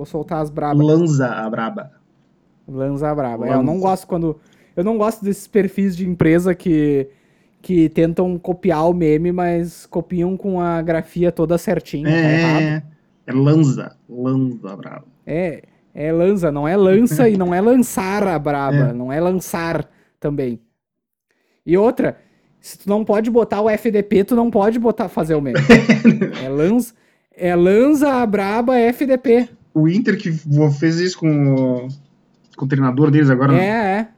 Vou soltar as brabas. Lanza a braba. Lanza braba. É, eu não gosto quando. Eu não gosto desses perfis de empresa que, que tentam copiar o meme, mas copiam com a grafia toda certinha. tá. É, é Lanza. Lanza braba. É, é lança, não é lança e não é lançar a braba, É. não é lançar também. E outra, se tu não pode botar o FDP, tu não pode botar fazer o meme. é lança, é lança a braba FDP. O Inter que vo- fez isso com o, com o treinador deles agora. né? É, é.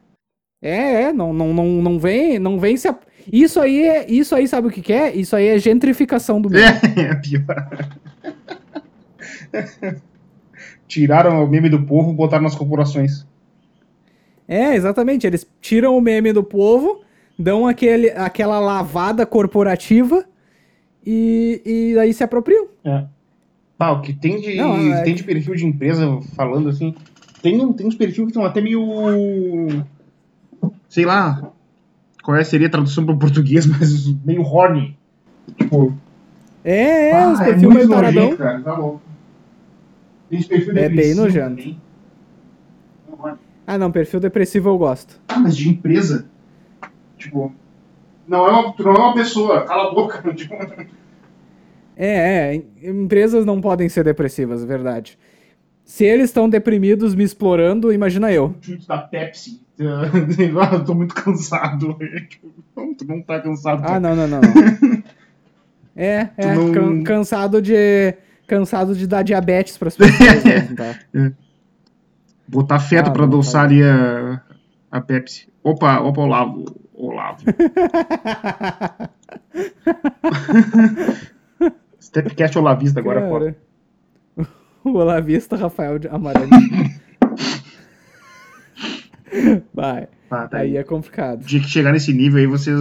É, é, não, não, não, não vem, não vem se Isso aí é, isso aí sabe o que que é? Isso aí é gentrificação do meme. É, é pior. Tiraram o meme do povo e botaram nas corporações. É, exatamente. Eles tiram o meme do povo, dão aquele, aquela lavada corporativa e, e aí se apropriam. É. Pá, o que tem de, Não, é tem de perfil de empresa falando assim. Tem, tem uns perfis que estão até meio. Sei lá. Qual é, seria a tradução para o português, mas meio horny. Tipo. É, é, ah, os perfil meio taradão. nojento, cara, tá louco. Tem esse perfil É bem nojento. também. Ah, não, perfil depressivo eu gosto. Ah, mas de empresa? Tipo. Não é uma, não é uma pessoa, cala a boca. Tipo, É, é, em- empresas não podem ser depressivas, verdade. Se eles estão deprimidos me explorando, imagina eu. chute da Pepsi. Ah, eu tô muito cansado. Tu não tá cansado. Ah, não, não, não. não. É, é, não- can- cansado de cansado de dar diabetes pras pessoas, mesmo, tá? Botar feto Ah, pra não, adoçar ali a, a Pepsi. Opa, opa, Olavo. Olavo. Stepcast Olavista agora. Cara, O Olavista Rafael de Amarante. Vai, Tá, tá aí aí. é complicado. dia que chegar nesse nível aí, vocês.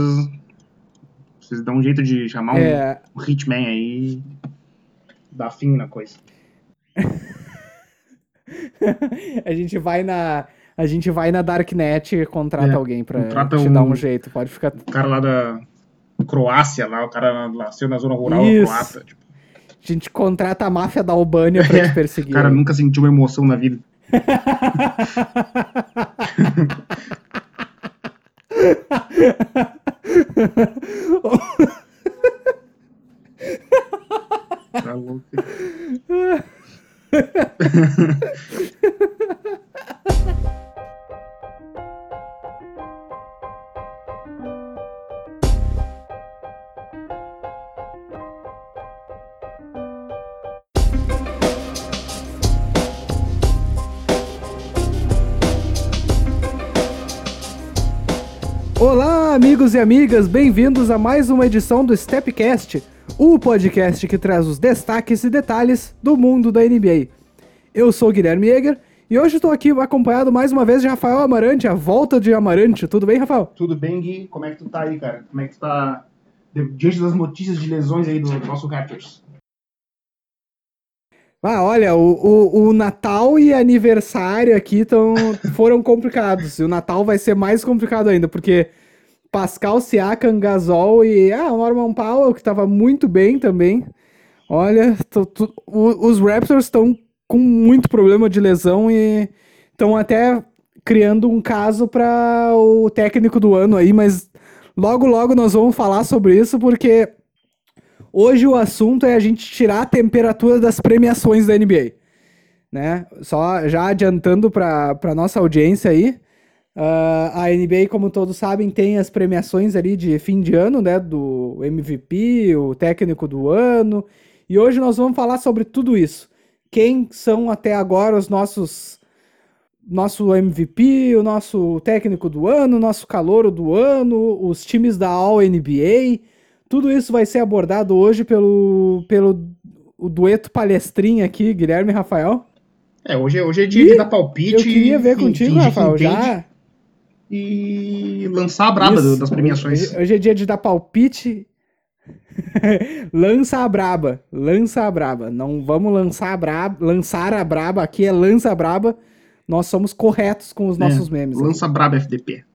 Vocês dão um jeito de chamar um, É, um hitman aí. Dar fim na coisa. a gente vai na a gente vai na Darknet e contrata É, alguém pra te um- dar um jeito. Pode ficar. O cara lá da Croácia, lá, o cara nasceu na zona rural croata. Tipo, A gente contrata a máfia da Albânia pra te o perseguir. cara nunca sentiu uma emoção na vida. Tá louco. Olá, amigos e amigas, bem-vindos a mais uma edição do Stepcast, o podcast que traz os destaques e detalhes do mundo da NBA. Eu sou Guilherme Jäger e hoje estou aqui acompanhado mais uma vez de Rafael Amarante, a volta de Amarante. Tudo bem, Rafael? Tudo bem, Gui? Como é que tu tá aí, cara? Como é que tu tá diante das notícias de lesões aí do nosso Raptors? Ah, olha, o, o, o Natal e aniversário aqui tão, foram complicados. E o Natal vai ser mais complicado ainda, porque Pascal Siakam, Gasol e ah, o Norman Powell, que tava muito bem também. Olha, tô- tô- os Raptors estão com muito problema de lesão e estão até criando um caso para o técnico do ano aí, mas logo logo nós vamos falar sobre isso porque hoje o assunto é a gente tirar a temperatura das premiações da NBA, né? Só já adiantando para nossa audiência aí, ah, a NBA, como todos sabem, tem as premiações ali de fim de ano, né? Do MVP, o técnico do ano. E hoje nós vamos falar sobre tudo isso. Quem são até agora os nossos. Nosso MVP, o nosso técnico do ano, nosso calouro do ano, os times da All NBA. Tudo isso vai ser abordado hoje pelo, pelo o dueto palestrinha aqui, Guilherme e Rafael. É, hoje, é- hoje é dia E de dar palpite. Eu queria ver fin- contigo, Rafael, já. E lançar a braba Isso. das premiações. Hoje, é dia de dar palpite. lança a braba. Lança a braba. Não vamos lançar a braba. Lançar a braba. Aqui é lança a braba. Nós somos corretos com os nossos memes. Lança a braba FDP.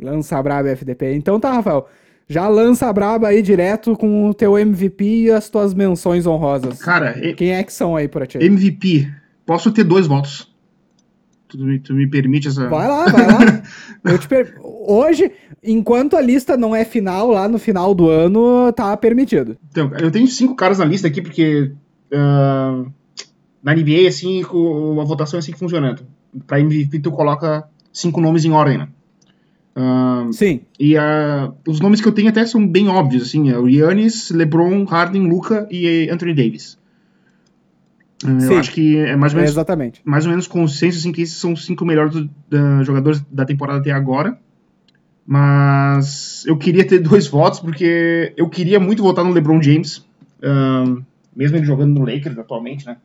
Lança a braba FDP. Então tá, Rafael. Já lança a braba aí direto com o teu MVP e as tuas menções honrosas. Cara, Quem é que são aí pra ti? MVP. posso ter dois votos. Tu me, tu me permite essa. Vai lá, vai lá. Eu te per... Hoje, enquanto a lista não é final, lá no final do ano, tá permitido. Então, eu tenho cinco caras na lista aqui, porque uh, na NBA, assim, a votação é assim que funciona. Pra MVP, tu coloca cinco nomes em ordem, né? Uh, Sim. E uh, os nomes que eu tenho até são bem óbvios, assim, é o Yannis, LeBron, Harden, Luca e Anthony Davis. Uh, eu acho que é mais ou menos, é exatamente. mais ou menos consenso assim, que esses são os cinco melhores jogadores da temporada até agora. Mas eu queria ter dois votos, porque eu queria muito votar no LeBron James, mesmo ele jogando no Lakers atualmente, né?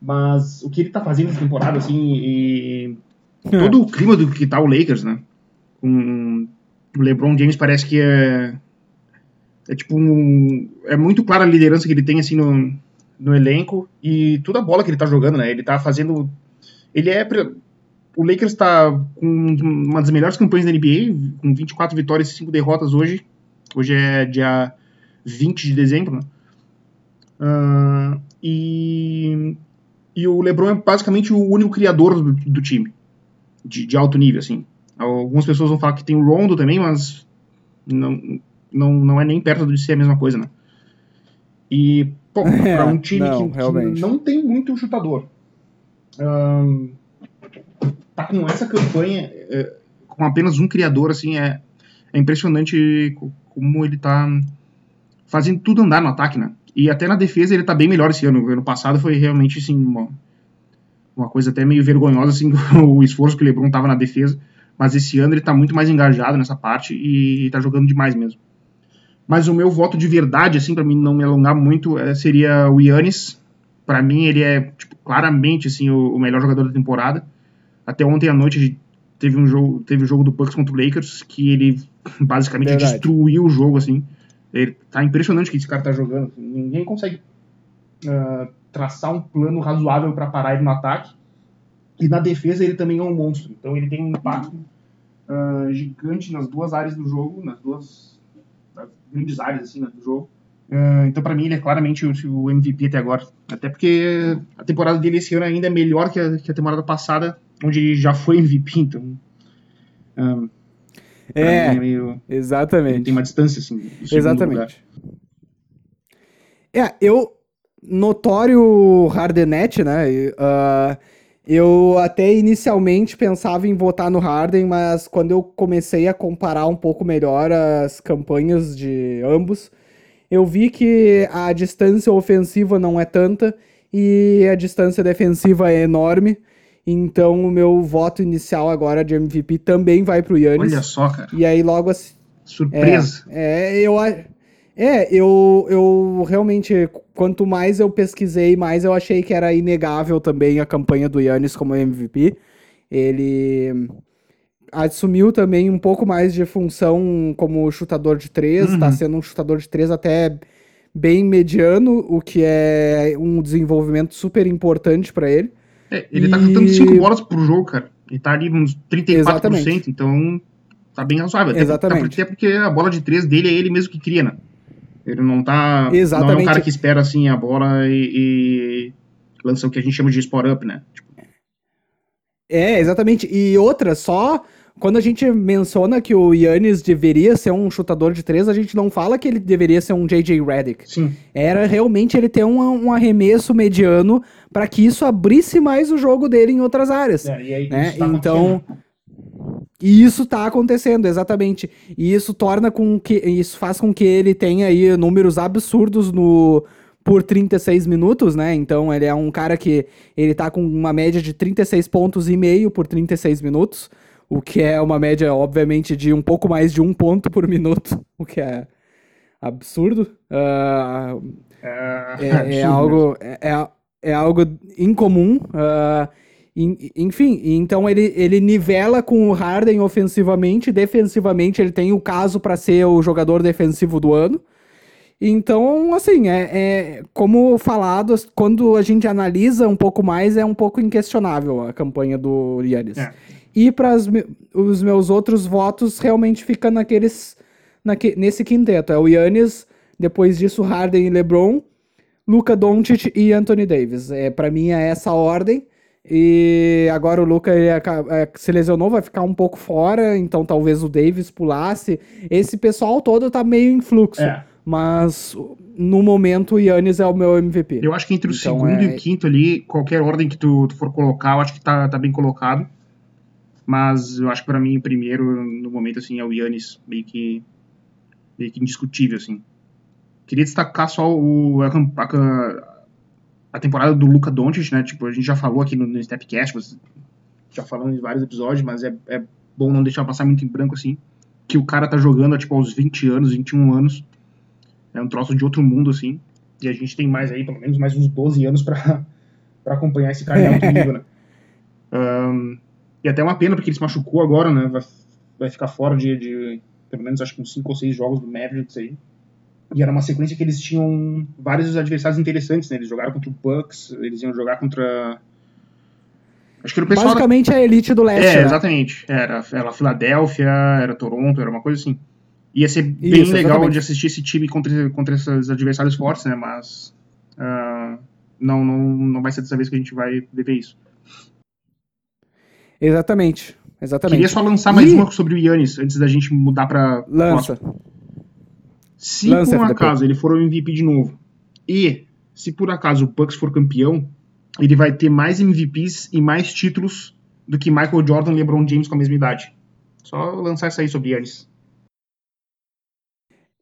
Mas o que ele tá fazendo nessa temporada, assim, e todo o clima do que tá o Lakers, né? Um, o LeBron James parece que é. É tipo um. É muito clara a liderança que ele tem assim no, no elenco e toda a bola que ele tá jogando, né? Ele tá fazendo. Ele é. O Lakers tá com uma das melhores campanhas da NBA, com 24 vitórias e 5 derrotas hoje. Hoje é dia 20 de dezembro, né? Uh, e, e o LeBron é basicamente o único criador do, do time, de, de alto nível, assim. Algumas pessoas vão falar que tem o Rondo também, mas não, não, não é nem perto de ser a mesma coisa, né? E, pô, é, pra um time não, que, que, não tem muito chutador, um, tá com essa campanha, é, com apenas um criador, assim, é, é impressionante como ele tá fazendo tudo andar no ataque, né? E até na defesa ele tá bem melhor esse ano. Ano passado foi realmente, assim, uma, uma coisa até meio vergonhosa, assim, o esforço que o LeBron tava na defesa mas esse ano ele está muito mais engajado nessa parte e está jogando demais mesmo. Mas o meu voto de verdade, assim, para mim não me alongar muito, é, seria o Yannis. Para mim ele é tipo, claramente assim o, o, melhor jogador da temporada. Até ontem à noite teve um jogo, teve o um jogo do Bucks contra o Lakers que ele basicamente verdade. destruiu o jogo assim. Ele, tá impressionante que esse cara tá jogando. Ninguém consegue uh, traçar um plano razoável para parar ele no ataque. E na defesa ele também é um monstro. Então ele tem um impacto uh, gigante nas duas áreas do jogo, nas duas nas grandes áreas assim, né, do jogo. Uh, então para mim ele é claramente o, o, MVP até agora. Até porque a temporada dele esse ano ainda é melhor que a, que a temporada passada, onde ele já foi MVP. Então. Uh, é, é meio, exatamente. Tem uma distância assim. Exatamente. É, eu notório Hardenet, né? Uh, eu até inicialmente pensava em votar no Harden, mas quando eu comecei a comparar um pouco melhor as campanhas de ambos, eu vi que a distância ofensiva não é tanta e a distância defensiva é enorme. Então o meu voto inicial agora de MVP também vai pro Yannis. Olha só, cara. E aí logo assim. Surpresa. É, é eu é, eu, eu realmente, quanto mais eu pesquisei, mais eu achei que era inegável também a campanha do Yannis como MVP. Ele assumiu também um pouco mais de função como chutador de três, está uhum. sendo um chutador de três até bem mediano, o que é um desenvolvimento super importante para ele. É, ele tá e... tá chutando 5 bolas por jogo, cara. Ele tá ali uns 34%, Exatamente. então tá bem razoável. Exatamente. Até porque a bola de três dele é ele mesmo que cria, né? Ele não tá. Exatamente. Não é um cara que espera assim a bola e, e lança o que a gente chama de spot up, né? Tipo... É, exatamente. E outra, só quando a gente menciona que o Yannis deveria ser um chutador de três, a gente não fala que ele deveria ser um JJ Redick. Sim. Era realmente ele ter um, um arremesso mediano para que isso abrisse mais o jogo dele em outras áreas. É, e aí, né? Tá então. E isso tá acontecendo, exatamente. E isso torna com que. Isso faz com que ele tenha aí números absurdos no. Por 36 minutos, né? Então ele é um cara que ele tá com uma média de 36 pontos e meio por 36 minutos. O que é uma média, obviamente, de um pouco mais de um ponto por minuto. O que é absurdo. Uh, é, é, é, algo. É, é, é algo incomum. Uh, enfim, então ele, ele nivela com o Harden ofensivamente, defensivamente ele tem o caso para ser o jogador defensivo do ano. Então, assim, é, é, como falado, quando a gente analisa um pouco mais, é um pouco inquestionável a campanha do Yannis. É. E para os meus outros votos, realmente fica naqueles, naque, nesse quinteto. É o Yannis, depois disso Harden e LeBron, Luca Doncic e Anthony Davis. É, para mim é essa ordem. E agora o Luca ele é, se lesionou, vai ficar um pouco fora, então talvez o Davis pulasse. Esse pessoal todo tá meio em fluxo. É. Mas no momento o Yannis é o meu MVP. Eu acho que entre o então, segundo é... e o quinto ali, qualquer ordem que tu, tu, for colocar, eu acho que tá, tá bem colocado. Mas eu acho que para mim o primeiro, no momento, assim, é o Yannis, meio que, meio que indiscutível, assim. Queria destacar só o, a, a, a temporada do Luca Doncic, né? Tipo, a gente já falou aqui no, no Stepcast, já falamos em vários episódios, mas é, é bom não deixar passar muito em branco assim. Que o cara tá jogando tipo, aos 20 anos, 21 anos. É um troço de outro mundo, assim. E a gente tem mais aí, pelo menos mais uns 12 anos pra, pra acompanhar esse cara em alto nível, né? Um, e até uma pena, porque ele se machucou agora, né? Vai, vai ficar fora de, de, pelo menos acho que uns 5 ou 6 jogos do Mavericks aí. E era uma sequência que eles tinham vários adversários interessantes, né? Eles jogaram contra o Bucks, eles iam jogar contra. Acho que era o pessoal. Basicamente a elite do leste. É, né? exatamente. Era, era Filadélfia, era Toronto, era uma coisa assim. Ia ser bem Isso, legal exatamente. de assistir esse time contra, contra esses adversários fortes, né? Mas. Uh, não, não, não vai ser dessa vez que a gente vai viver isso. Exatamente. Exatamente. Queria só lançar mais e... uma sobre o Yannis, antes da gente mudar pra. Lança. Se Lança por um acaso ele for o MVP de novo, e se por acaso o Bucks for campeão, ele vai ter mais MVPs e mais títulos do que Michael Jordan e LeBron James com a mesma idade. Só lançar isso aí sobre Yannis.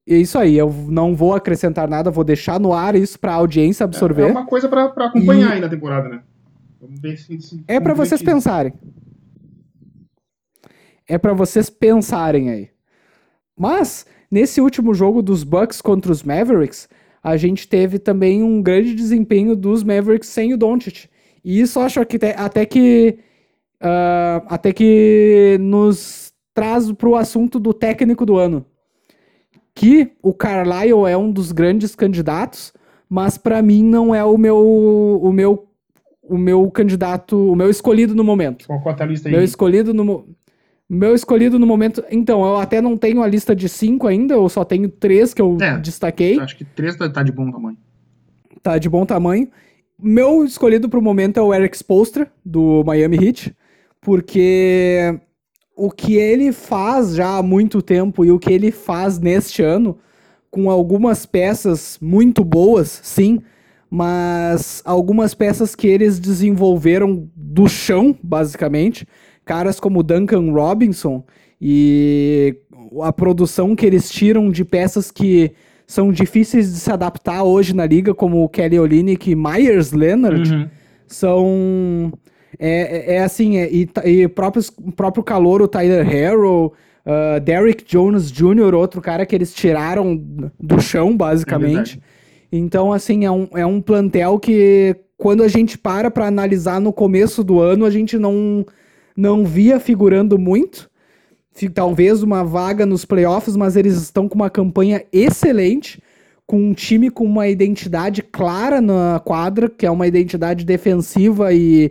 É isso aí, eu não vou acrescentar nada, vou deixar no ar isso pra audiência absorver. É, é uma coisa para acompanhar e... aí na temporada, né? Vamos ver se. se é para vocês pensarem. É para vocês pensarem aí. Mas Nesse último jogo dos Bucks contra os Mavericks, a gente teve também um grande desempenho dos Mavericks sem o Doncic. E isso acho que até que uh, até que nos traz para o assunto do técnico do ano, que o Carlisle é um dos grandes candidatos, mas para mim não é o meu o meu o meu candidato, o meu escolhido no momento. Qual a lista aí? Meu escolhido no meu escolhido no momento. Então, eu até não tenho a lista de cinco ainda, eu só tenho três que eu é, destaquei. Acho que três tá, tá de bom tamanho. Tá de bom tamanho. Meu escolhido pro momento é o Eric Spolstra, do Miami Heat, porque o que ele faz já há muito tempo e o que ele faz neste ano, com algumas peças muito boas, sim, mas algumas peças que eles desenvolveram do chão, basicamente caras como Duncan Robinson e a produção que eles tiram de peças que são difíceis de se adaptar hoje na liga, como o Kelly Olynyk e Myers Leonard, uhum. são... É, é, é assim, é, e, e próprios, o próprio calor, o Tyler Harrow, uh, Derrick Jones Jr., outro cara que eles tiraram do chão, basicamente. É então, assim, é um, é um plantel que quando a gente para para analisar no começo do ano, a gente não não via figurando muito. Talvez uma vaga nos playoffs, mas eles estão com uma campanha excelente, com um time com uma identidade clara na quadra, que é uma identidade defensiva e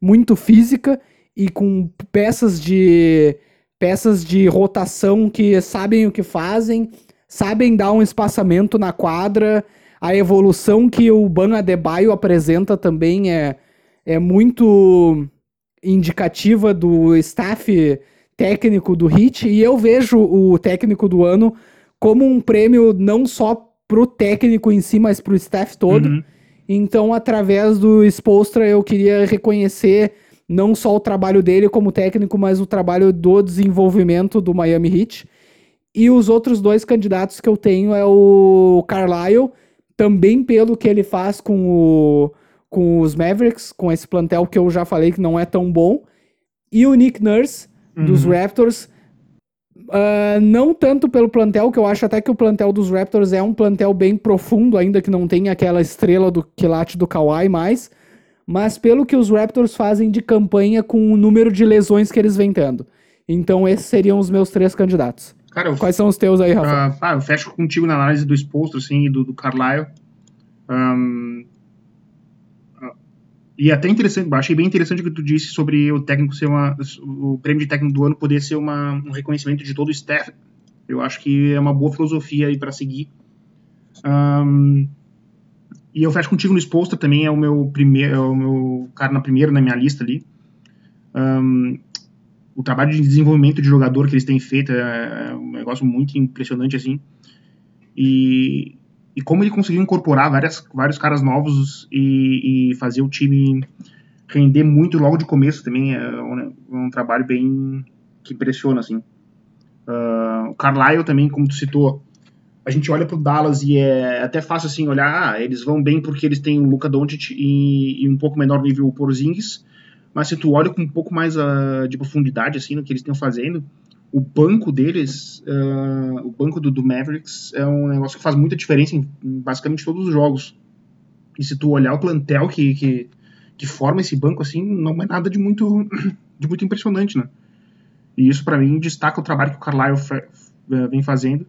muito física, e com peças de peças de rotação que sabem o que fazem, sabem dar um espaçamento na quadra. A evolução que o Ban Adebayo apresenta também é, é muito indicativa do staff técnico do Hit e eu vejo o técnico do ano como um prêmio não só pro técnico em si, mas pro staff todo. Uhum. Então, através do Expostra, eu queria reconhecer não só o trabalho dele como técnico, mas o trabalho do desenvolvimento do Miami Heat. E os outros dois candidatos que eu tenho é o Carlisle, também pelo que ele faz com o com os Mavericks, com esse plantel que eu já falei que não é tão bom, e o Nick Nurse, uhum. dos Raptors. Uh, não tanto pelo plantel, que eu acho até que o plantel dos Raptors é um plantel bem profundo, ainda que não tenha aquela estrela do quilate do Kawhi mais, mas pelo que os Raptors fazem de campanha com o número de lesões que eles vêm tendo. Então esses seriam os meus três candidatos. Cara, Quais são os teus aí, Rafa? Uh, ah, eu fecho contigo na análise do exposto, assim, e do, do Carlisle. Um, e até interessante, achei bem interessante o que tu disse sobre o técnico ser uma. O prêmio de técnico do ano poder ser uma, um reconhecimento de todo o staff. Eu acho que é uma boa filosofia aí para seguir. Um, E eu fecho contigo no Exposter também, é o meu primeiro, é o meu cara na primeira na minha lista ali. Um, o trabalho de desenvolvimento de jogador que eles têm feito é, é um negócio muito impressionante, assim. E, e como ele conseguiu incorporar várias, vários caras novos e, e fazer o time render muito logo de começo também é um, um trabalho bem que impressiona, assim. Uh, o Carlisle também, como tu citou, a gente olha pro Dallas e é até fácil assim olhar, ah, eles vão bem porque eles têm o Luka Doncic e, e um pouco menor nível o Porzingis, mas se tu olha com um pouco mais uh, de profundidade assim no que eles estão fazendo, o banco deles, uh, o banco do, do, Mavericks é um negócio que faz muita diferença em, em, basicamente todos os jogos. E se tu olhar o plantel que, que, que forma esse banco assim, não é nada de muito de muito impressionante, né? E isso para mim destaca o trabalho que o Carlisle uh, vem fazendo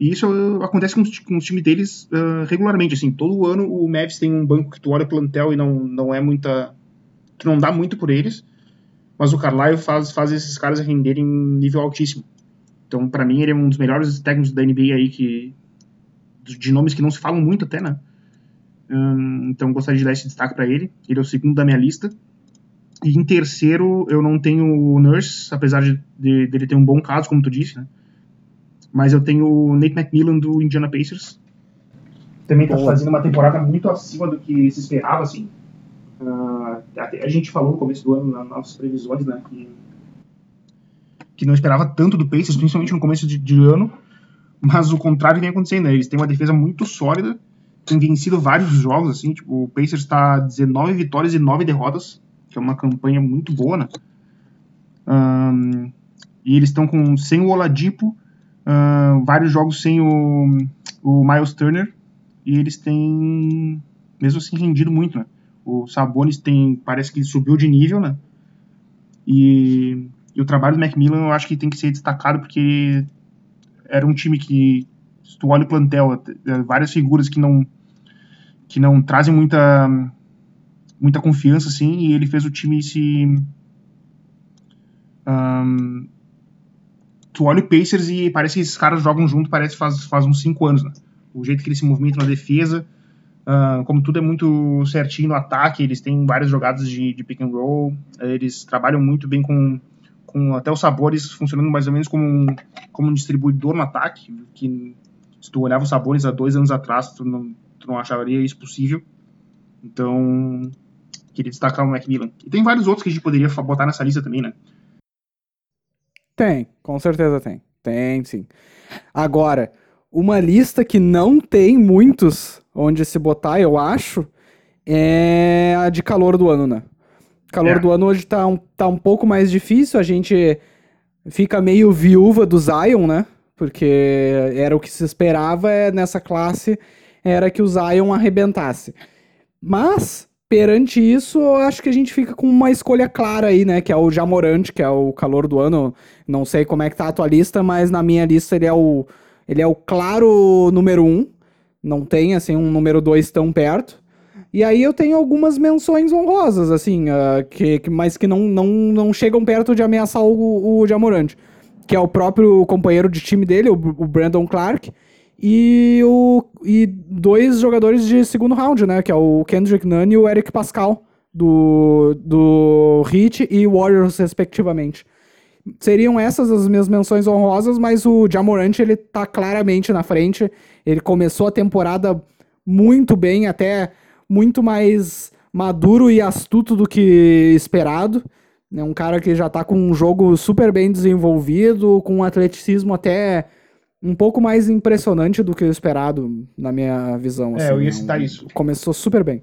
e isso uh, acontece com os, com os times deles uh, regularmente, assim, todo ano o Mavs tem um banco que tu olha plantel e não, não é muita... que não dá muito por eles, mas o Carlisle faz, faz esses caras renderem em nível altíssimo. Então, para mim, ele é um dos melhores técnicos da NBA aí, que, de nomes que não se falam muito até, né? Um, então, gostaria de dar esse destaque para ele. Ele é o segundo da minha lista. E em terceiro, eu não tenho o Nurse, apesar de, de, dele ter um bom caso, como tu disse, né? Mas eu tenho o Nate McMillan do Indiana Pacers. Também está fazendo uma temporada muito acima do que se esperava, assim. Uh, a gente falou no começo do ano, nas nossas previsões, né, que, que não esperava tanto do Pacers, principalmente no começo de, de ano, mas o contrário vem acontecendo, né? Eles têm uma defesa muito sólida, têm vencido vários jogos, assim, tipo, o Pacers está 19 vitórias e 9 derrotas, que é uma campanha muito boa, né? Um, e eles estão com sem o Oladipo, uh, vários jogos sem o, o Miles Turner e eles têm, mesmo assim, rendido muito, né? O Sabonis tem, parece que subiu de nível, né? E, e o trabalho do Macmillan eu acho que tem que ser destacado porque era um time que, se tu olha o plantel, é, várias figuras que não que não trazem muita muita confiança, assim, e ele fez o time se um, tu olha o Pacers e parece que esses caras jogam junto, parece faz, faz uns 5 anos, né? O jeito que eles se movimentam na defesa, uh, como tudo é muito certinho no ataque, eles têm várias jogadas de, de pick and roll, eles trabalham muito bem com, com até os sabores funcionando mais ou menos como um, como um distribuidor no ataque, que se tu olhava os sabores há dois anos atrás, tu não, tu não acharia isso possível. Então, queria destacar o Macmillan. E tem vários outros que a gente poderia botar nessa lista também, né? Tem, com certeza tem. Tem, sim. Agora, uma lista que não tem muitos onde se botar, eu acho, é a de calor do ano, né? Calor é. do ano hoje tá um, tá um pouco mais difícil, a gente fica meio viúva do Zion, né? Porque era o que se esperava é, nessa classe, era que o Zion arrebentasse. Mas perante isso, eu acho que a gente fica com uma escolha clara aí, né? Que é o Jamorante, que é o calor do ano. Não sei como é que tá a tua lista, mas na minha lista ele é o, ele é o claro número um. Não tem, assim, um número dois tão perto. E aí eu tenho algumas menções honrosas, assim, uh, que, que, mas que não, não, não chegam perto de ameaçar o, o Jamorante. Que é o próprio companheiro de time dele, o, o Brandon Clark e, o, e dois jogadores de segundo round, né? Que é o Kendrick Nunn e o Eric Pascal, do, do Heat e Warriors, respectivamente. Seriam essas as minhas menções honrosas, mas o Jamorant, ele tá claramente na frente. Ele começou a temporada muito bem, até muito mais maduro e astuto do que esperado. É um cara que já tá com um jogo super bem desenvolvido, com um atleticismo até um pouco mais impressionante do que o esperado, na minha visão. É, assim, eu ia citar um, isso. Começou super bem.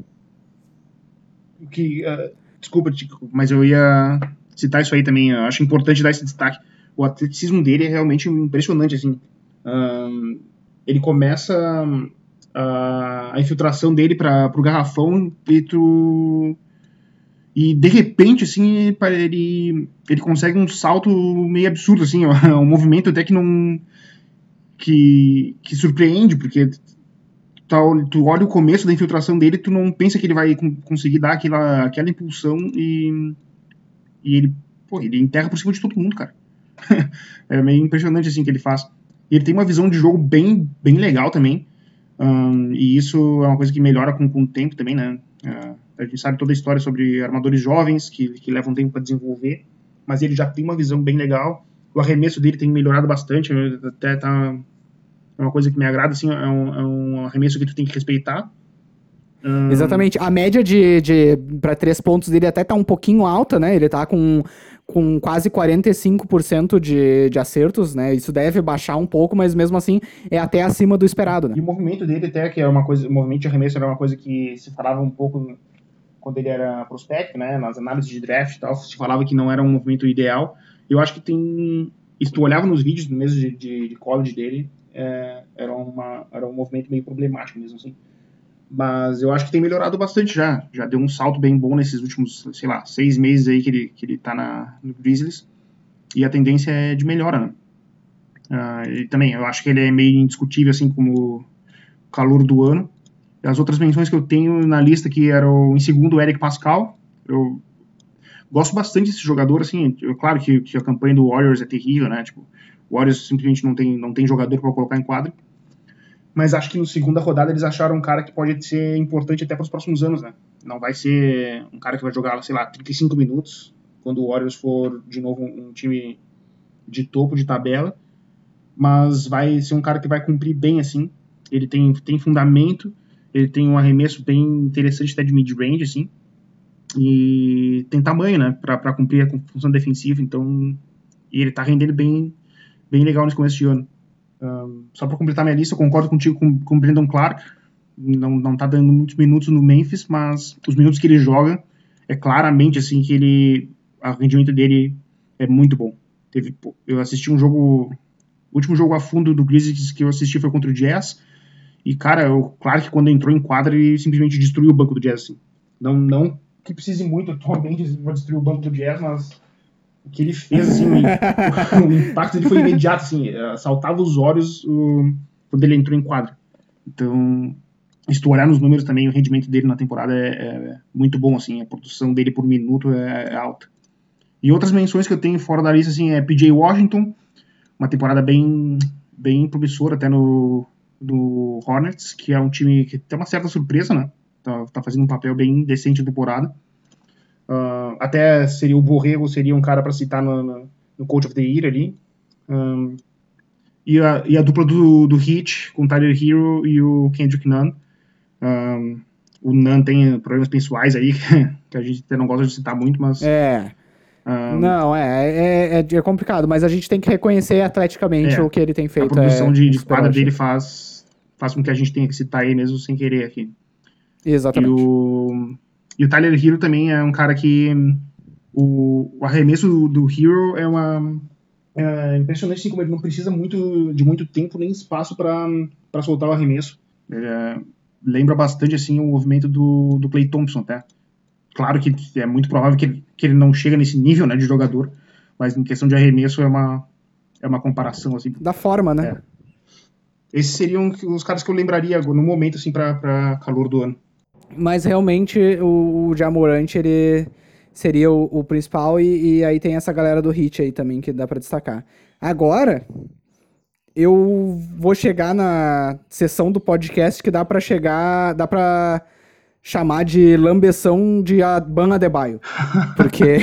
Que, uh, desculpa, mas eu ia citar isso aí também. Eu acho importante dar esse destaque. O atleticismo dele é realmente impressionante, assim. Uh, ele começa uh, a infiltração dele para o garrafão e tu e de repente assim ele ele consegue um salto meio absurdo assim um movimento até que não que, que surpreende, porque tá, tu olha o começo da infiltração dele, tu não pensa que ele vai conseguir dar aquela, aquela impulsão e, e ele, pô, ele enterra por cima de todo mundo, cara. é meio impressionante assim que ele faz. Ele tem uma visão de jogo bem, bem legal também. Um, e isso é uma coisa que melhora com, com o tempo também, né? Uh, a gente sabe toda a história sobre armadores jovens que, que levam tempo para desenvolver, mas ele já tem uma visão bem legal. O arremesso dele tem melhorado bastante, até tá é uma coisa que me agrada, assim, é um, é um arremesso que tu tem que respeitar. Um... Exatamente. A média de, de para três pontos dele até tá um pouquinho alta, né? Ele tá com, com quase 45% de, de acertos, né? Isso deve baixar um pouco, mas mesmo assim é até acima do esperado, né? E o movimento dele até, que é uma coisa, o movimento de arremesso era uma coisa que se falava um pouco quando ele era prospect, né? Nas análises de draft e tal, se falava que não era um movimento ideal. Eu acho que tem... Se tu olhava nos vídeos mesmo de, de, de college dele, é, era, uma, era um movimento meio problemático mesmo, assim. Mas eu acho que tem melhorado bastante já. Já deu um salto bem bom nesses últimos, sei lá, seis meses aí que ele, que ele tá na, no Grizzlies. E a tendência é de melhora, né? Uh, ele também, eu acho que ele é meio indiscutível, assim, como calor do ano. E as outras menções que eu tenho na lista que eram, em segundo, o Eric Pascal. Eu gosto bastante desse jogador, assim, eu, claro que, que a campanha do Warriors é terrível, né? Tipo, o Warriors simplesmente não tem, não tem jogador para colocar em quadra. Mas acho que no segunda rodada eles acharam um cara que pode ser importante até para os próximos anos, né? Não vai ser um cara que vai jogar, sei lá, 35 minutos quando o Warriors for de novo um, time de topo de tabela, mas vai ser um cara que vai cumprir bem assim. Ele tem, tem fundamento, ele tem um arremesso bem interessante até de mid-range, assim, e tem tamanho, né, para cumprir a função defensiva, então e ele tá rendendo bem bem legal nesse começo de ano. Só para completar minha lista, eu concordo contigo com, com o Brandon Clark. Não, não tá dando muitos minutos no Memphis, mas os minutos que ele joga, é claramente assim que ele. O rendimento dele é muito bom. Teve, eu assisti um jogo. O último jogo a fundo do Grizzlies que eu assisti foi contra o Jazz. E, cara, o Clark, quando entrou em quadra, ele simplesmente destruiu o banco do Jazz. Assim. Não, não que precise muito atualmente para destruir o banco do Jazz, mas o que ele fez, assim, o, o, impacto dele foi imediato, assim, saltava os olhos o, quando ele entrou em quadra. Então, se tu olhar nos números também, o rendimento dele na temporada é, é muito bom, assim, a produção dele por minuto é, é, alta. E outras menções que eu tenho fora da lista, assim, é PJ Washington, uma temporada bem, bem promissora até no, no Hornets, que é um time que tem uma certa surpresa, né? Tá, tá fazendo um papel bem decente na temporada. Uh, até seria o Borrego, seria um cara para citar no, no, no, Coach of the Year ali. Um, e, a, e a dupla do, do Hit, com o Tyler Hero e o Kendrick Nunn. Um, o Nunn tem problemas pessoais aí, que a gente até não gosta de citar muito, mas... É... Um, não, é, é, é, é, complicado, mas a gente tem que reconhecer atleticamente é, o que ele tem feito. A produção é, de, de quadra dele faz, faz com que a gente tenha que citar ele mesmo sem querer aqui. Exatamente. E o, e o Tyler Hero também é um cara que o, o arremesso do, do Hero é uma é impressionante assim, como ele não precisa muito de muito tempo nem espaço para soltar o arremesso. É, lembra bastante assim o movimento do, do Clay Thompson, até. Claro que é muito provável que ele, que ele não chega nesse nível né, de jogador, mas em questão de arremesso é uma, é uma comparação assim. Da forma, né? É. Esses seriam os caras que eu lembraria no momento assim para calor do ano. Mas realmente o, o ele seria o, o principal e, e, aí tem essa galera do Hit aí também que dá para destacar. Agora, eu vou chegar na sessão do podcast que dá para chegar, dá para chamar de lambeção de Ban Adebayo, porque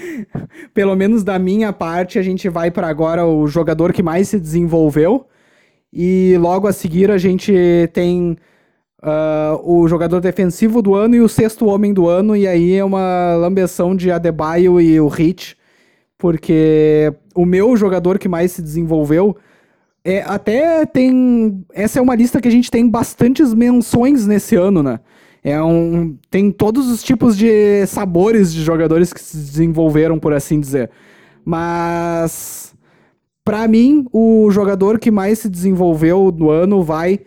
pelo menos da minha parte a gente vai para agora o jogador que mais se desenvolveu e logo a seguir a gente tem uh, o jogador defensivo do ano e o sexto homem do ano, e aí é uma lambeção de Adebayo e o Hit, porque o meu jogador que mais se desenvolveu é, até tem. Essa é uma lista que a gente tem bastantes menções nesse ano, né? É um, tem todos os tipos de sabores de jogadores que se desenvolveram, por assim dizer. Mas, para mim, o jogador que mais se desenvolveu no ano vai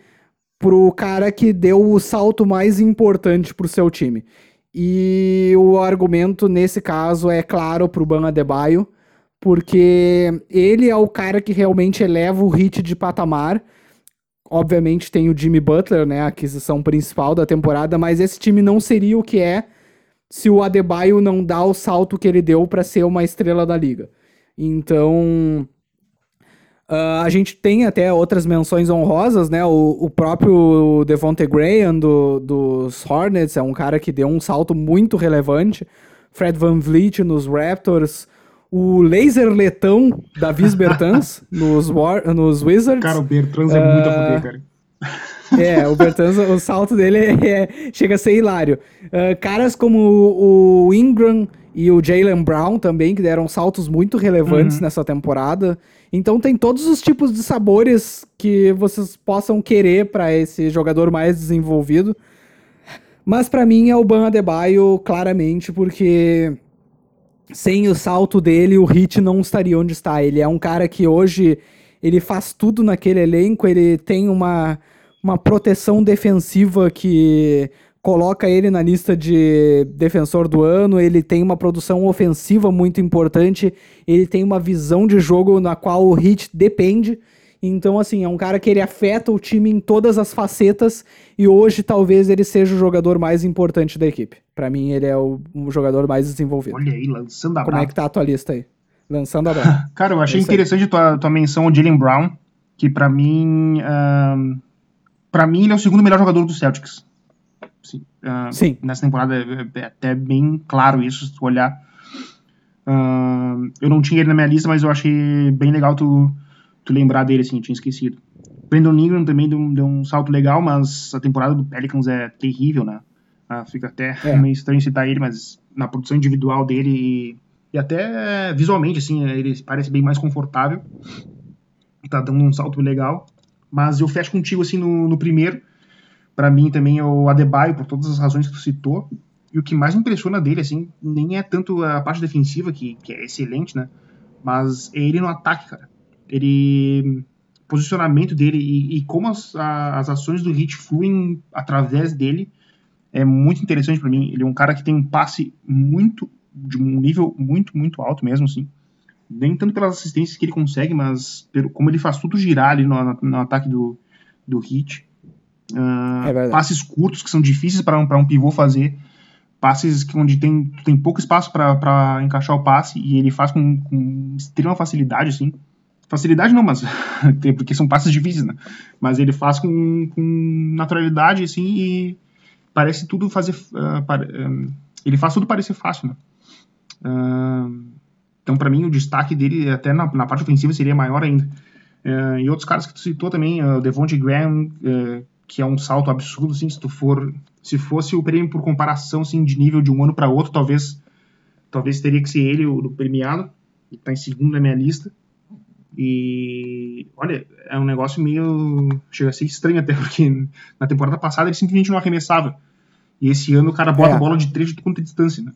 pro cara que deu o salto mais importante pro seu time. E o argumento nesse caso é claro pro Ban Adebayo, porque ele é o cara que realmente eleva o hit de patamar. Obviamente tem o Jimmy Butler, né, a aquisição principal da temporada, mas esse time não seria o que é se o Adebayo não dá o salto que ele deu para ser uma estrela da liga. Então, Uh, a gente tem até outras menções honrosas, né? O, o próprio Devonte Graham do, dos Hornets é um cara que deu um salto muito relevante. Fred Van Vliet nos Raptors. O Laser Letão da Vis Bertans nos, War, nos Wizards. Cara, o Bertans é muito a poder, cara. É, o Bertans, o salto dele é, é, chega a ser hilário. Uh, caras como o, o Ingram e o Jalen Brown também, que deram saltos muito relevantes uhum. nessa temporada. Então tem todos os tipos de sabores que vocês possam querer para esse jogador mais desenvolvido. Mas para mim é o Ban Adebayo, claramente, porque sem o salto dele, o Hit não estaria onde está. Ele é um cara que hoje ele faz tudo naquele elenco, ele tem uma, uma proteção defensiva que coloca ele na lista de defensor do ano, ele tem uma produção ofensiva muito importante, ele tem uma visão de jogo na qual o Hit depende. Então, assim, é um cara que ele afeta o time em todas as facetas e hoje talvez ele seja o jogador mais importante da equipe. Para mim, ele é o, o, jogador mais desenvolvido. Olha aí, lançando a Como é que tá a tua lista aí? Lançando a brava. cara, eu achei é interessante tua, tua menção ao Jalen Brown, que para mim, uh, para mim ele é o segundo melhor jogador do Celtics. Sim. Uh, Sim. Nessa temporada é, é, até bem claro isso, se tu olhar. Uh, eu não tinha ele na minha lista, mas eu achei bem legal tu, tu lembrar dele, assim, tinha esquecido. Brandon Ingram também deu, deu, um salto legal, mas a temporada do Pelicans é terrível, né? Uh, fica até é. meio estranho citar ele, mas na produção individual dele e, e até visualmente, assim, ele parece bem mais confortável. Tá dando um salto legal. Mas eu fecho contigo, assim, no, no primeiro para mim também é o Adebayo, por todas as razões que tu citou. E o que mais impressiona dele, assim, nem é tanto a parte defensiva, que, que é excelente, né? Mas é ele no ataque, cara. Ele. Posicionamento dele e, e como as, a, as ações do Hit fluem através dele é muito interessante para mim. Ele é um cara que tem um passe muito. de um nível muito, muito alto mesmo, assim. Nem tanto pelas assistências que ele consegue, mas pelo, como ele faz tudo girar ali no, no ataque do, do Hit. Uh, é passes curtos que são difíceis para um, um pivô fazer. Passes que, onde tem, tem pouco espaço para encaixar o passe e ele faz com, com extrema facilidade, assim. Facilidade não, mas porque são passes difíceis, né? Mas ele faz com, com naturalidade, assim, e parece tudo fazer. Uh, pare, uh, ele faz tudo parecer fácil, né? Uh, então, para mim, o destaque dele, até na, na, parte ofensiva, seria maior ainda. e outros caras que tu citou também, o Devonte Graham, que é um salto absurdo, assim, se tu for, se fosse o prêmio por comparação, assim, de nível de um ano para outro, talvez, talvez teria que ser ele o, o premiado, ele tá em segundo na minha lista, e, olha, é um negócio meio, chega a ser estranho até, porque na temporada passada ele simplesmente não arremessava, e esse ano o cara bota é. a bola de três de quanto distância, né,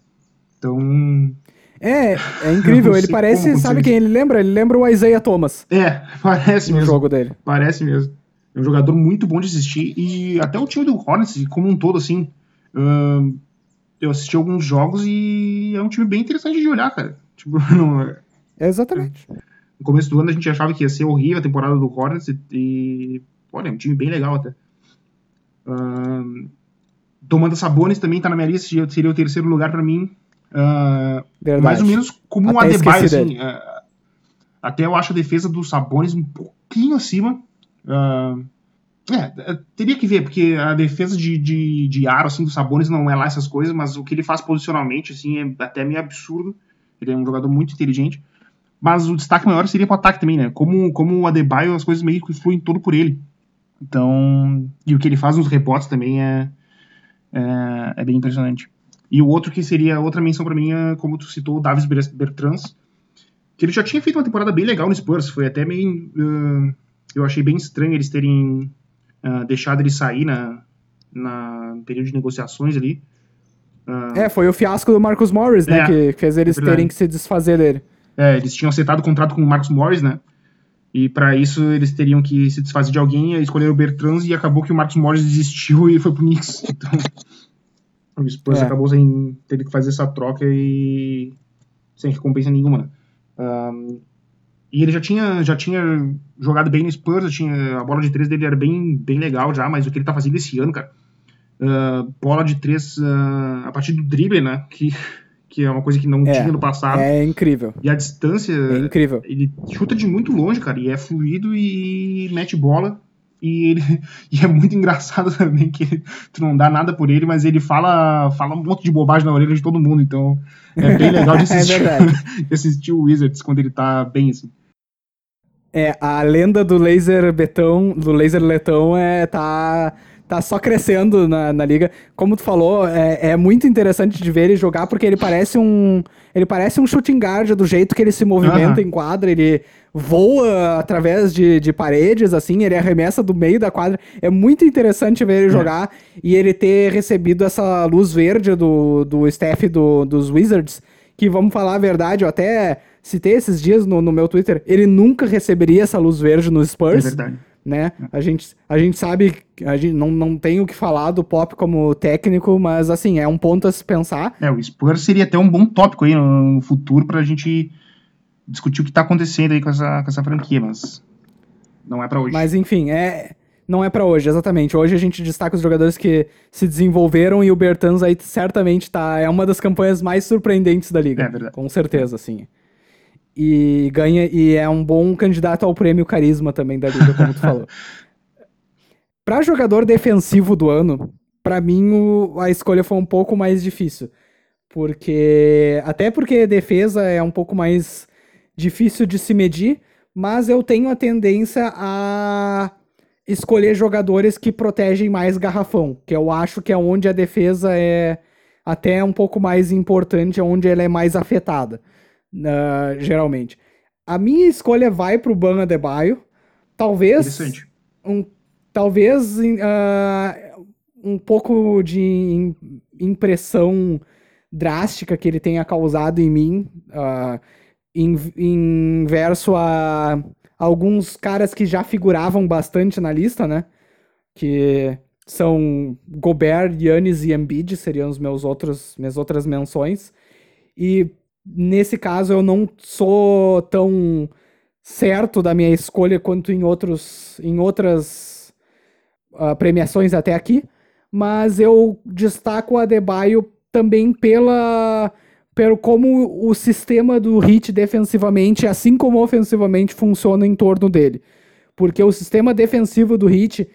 então... É, é incrível. Ele parece, sabe quem ele lembra? Ele lembra o Isaiah Thomas. É, parece no mesmo. jogo dele. Parece mesmo. É um jogador muito bom de assistir e até o time do Hornets, como um todo, assim, uh, eu assisti alguns jogos e é um time bem interessante de olhar, cara. Tipo, não, é, Exatamente. No começo do ano a gente achava que ia ser horrível a temporada do Hornets e, e olha, é um time bem legal até. Uh, Tomando Sabonis também tá na minha lista, seria o terceiro lugar para mim. Uh, mais ou menos como um Adebayo, assim. Uh, até eu acho a defesa do Sabonis um pouquinho acima. Uh, é, teria que ver, porque a defesa de, de, de aro, assim, dos Sabonis não é lá essas coisas, mas o que ele faz posicionalmente, assim, é até meio absurdo. Ele é um jogador muito inteligente. Mas o destaque maior seria pro ataque também, né? Como, como o Adebayo, as coisas meio que fluem todo por ele. Então, e o que ele faz nos rebotes também é, é, é bem impressionante. E o outro que seria outra menção para mim, é, como tu citou, o Davis Bertrans, que ele já tinha feito uma temporada bem legal no Spurs, foi até meio... Uh, eu achei bem estranho eles terem uh, deixado ele sair na, na, período de negociações ali. Uh, é, foi o fiasco do Marcus Morris, né? É, que fez eles é terem que se desfazer dele. É, eles tinham acertado o contrato com o Marcus Morris, né? E para isso eles teriam que se desfazer de alguém, escolheram o Bertrand e acabou que o Marcus Morris desistiu e foi pro Knicks. Então, o Spurs é. acabou sem ter que fazer essa troca e sem recompensa nenhuma. Né? Um, e ele já tinha, já tinha jogado bem no Spurs, tinha, a bola de três dele era bem, bem legal já, mas o que ele tá fazendo esse ano, cara, uh, bola de três uh, a partir do drible, né, que, que é uma coisa que não É, tinha no passado. É incrível. E a distância, É incrível. ele chuta de muito longe, cara, e é fluido e mete bola. E, ele, e é muito engraçado também que ele- tu não dá nada por ele, mas ele fala, fala um monte de bobagem na orelha de todo mundo. Então é bem legal de É assistir, verdade. de assistir o Wizards quando ele tá bem assim. É, a lenda do laser betão, do laser letão é, tá, tá só crescendo na, na liga. Como tu falou, é, é muito interessante de ver ele jogar porque ele parece um ele parece um shooting guard do jeito que ele se movimenta Aham. em quadra, ele voa através de, de paredes, assim, ele arremessa do meio da quadra. É muito interessante ver ele É. jogar e ele ter recebido essa luz verde do, do staff do, dos Wizards, que vamos falar a verdade, eu até citei esses dias no, no meu Twitter, ele nunca receberia essa luz verde no É Spurs, verdade. né? A gente, a gente sabe, a gente não, não tem o que falar do Pop como técnico, mas assim, é um ponto a se pensar. É, o Spurs seria até um bom tópico aí no futuro pra gente discutir o que tá acontecendo aí com essa, com essa franquia, mas não é pra hoje. Mas enfim, é não é pra hoje, exatamente. Hoje a gente destaca os jogadores que se desenvolveram e o Bertans aí certamente tá é uma das campanhas mais surpreendentes da liga. É verdade. Com certeza, sim. E ganha e é um bom candidato ao prêmio carisma também da liga, como tu falou. Pra jogador defensivo do ano, pra mim o- a escolha foi um pouco mais difícil. Porque até porque defesa é um pouco mais difícil de se medir, mas eu tenho a tendência a escolher jogadores que protegem mais garrafão, que eu acho que é onde a defesa é até um pouco mais importante, é onde ela é mais afetada, na- geralmente. A minha escolha vai pro Ban Adebayo, talvez um, talvez ah, um pouco de im- impressão drástica que ele tenha causado em mim, ah, em, em verso a alguns caras que já figuravam bastante na lista, né? Que são Gobert, Yannis e Embiid, seriam os meus outros, minhas outras menções. E nesse caso eu não sou tão certo da minha escolha quanto em outros em outras ah, premiações até aqui, mas eu destaco o Adebayo também pela pelo como o sistema do Heat defensivamente, assim como ofensivamente, funciona em torno dele. Porque o sistema defensivo do Heat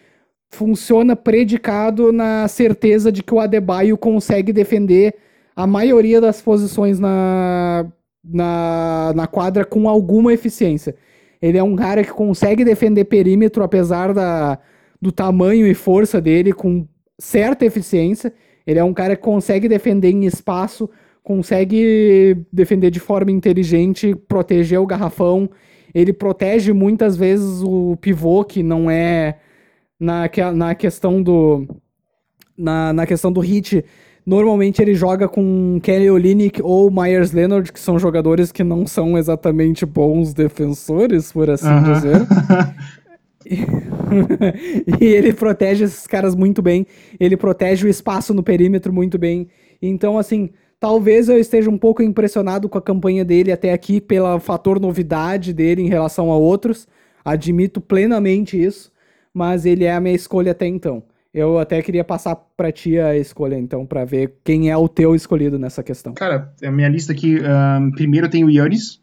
funciona predicado na certeza de que o Adebayo consegue defender a maioria das posições na, na, na quadra com alguma eficiência. Ele é um cara que consegue defender perímetro, apesar da, do tamanho e força dele, com certa eficiência. Ele é um cara que consegue defender em espaço, consegue defender de forma inteligente, proteger o garrafão. Ele protege muitas vezes o pivô, que não é na, na questão do. Na, na questão do hit. Normalmente ele joga com Kelly Olynyk ou Myers Leonard, que são jogadores que não são exatamente bons defensores, por assim Aham. dizer. e ele protege esses caras muito bem. Ele protege o espaço no perímetro muito bem. Então, assim, talvez eu esteja um pouco impressionado com a campanha dele até aqui, pelo fator novidade dele em relação a outros. Admito plenamente isso, mas ele é a minha escolha até então. Eu até queria passar pra ti a escolha, então, pra ver quem é o teu escolhido nessa questão. Cara, a minha lista aqui, ahn, primeiro tenho o Yannis.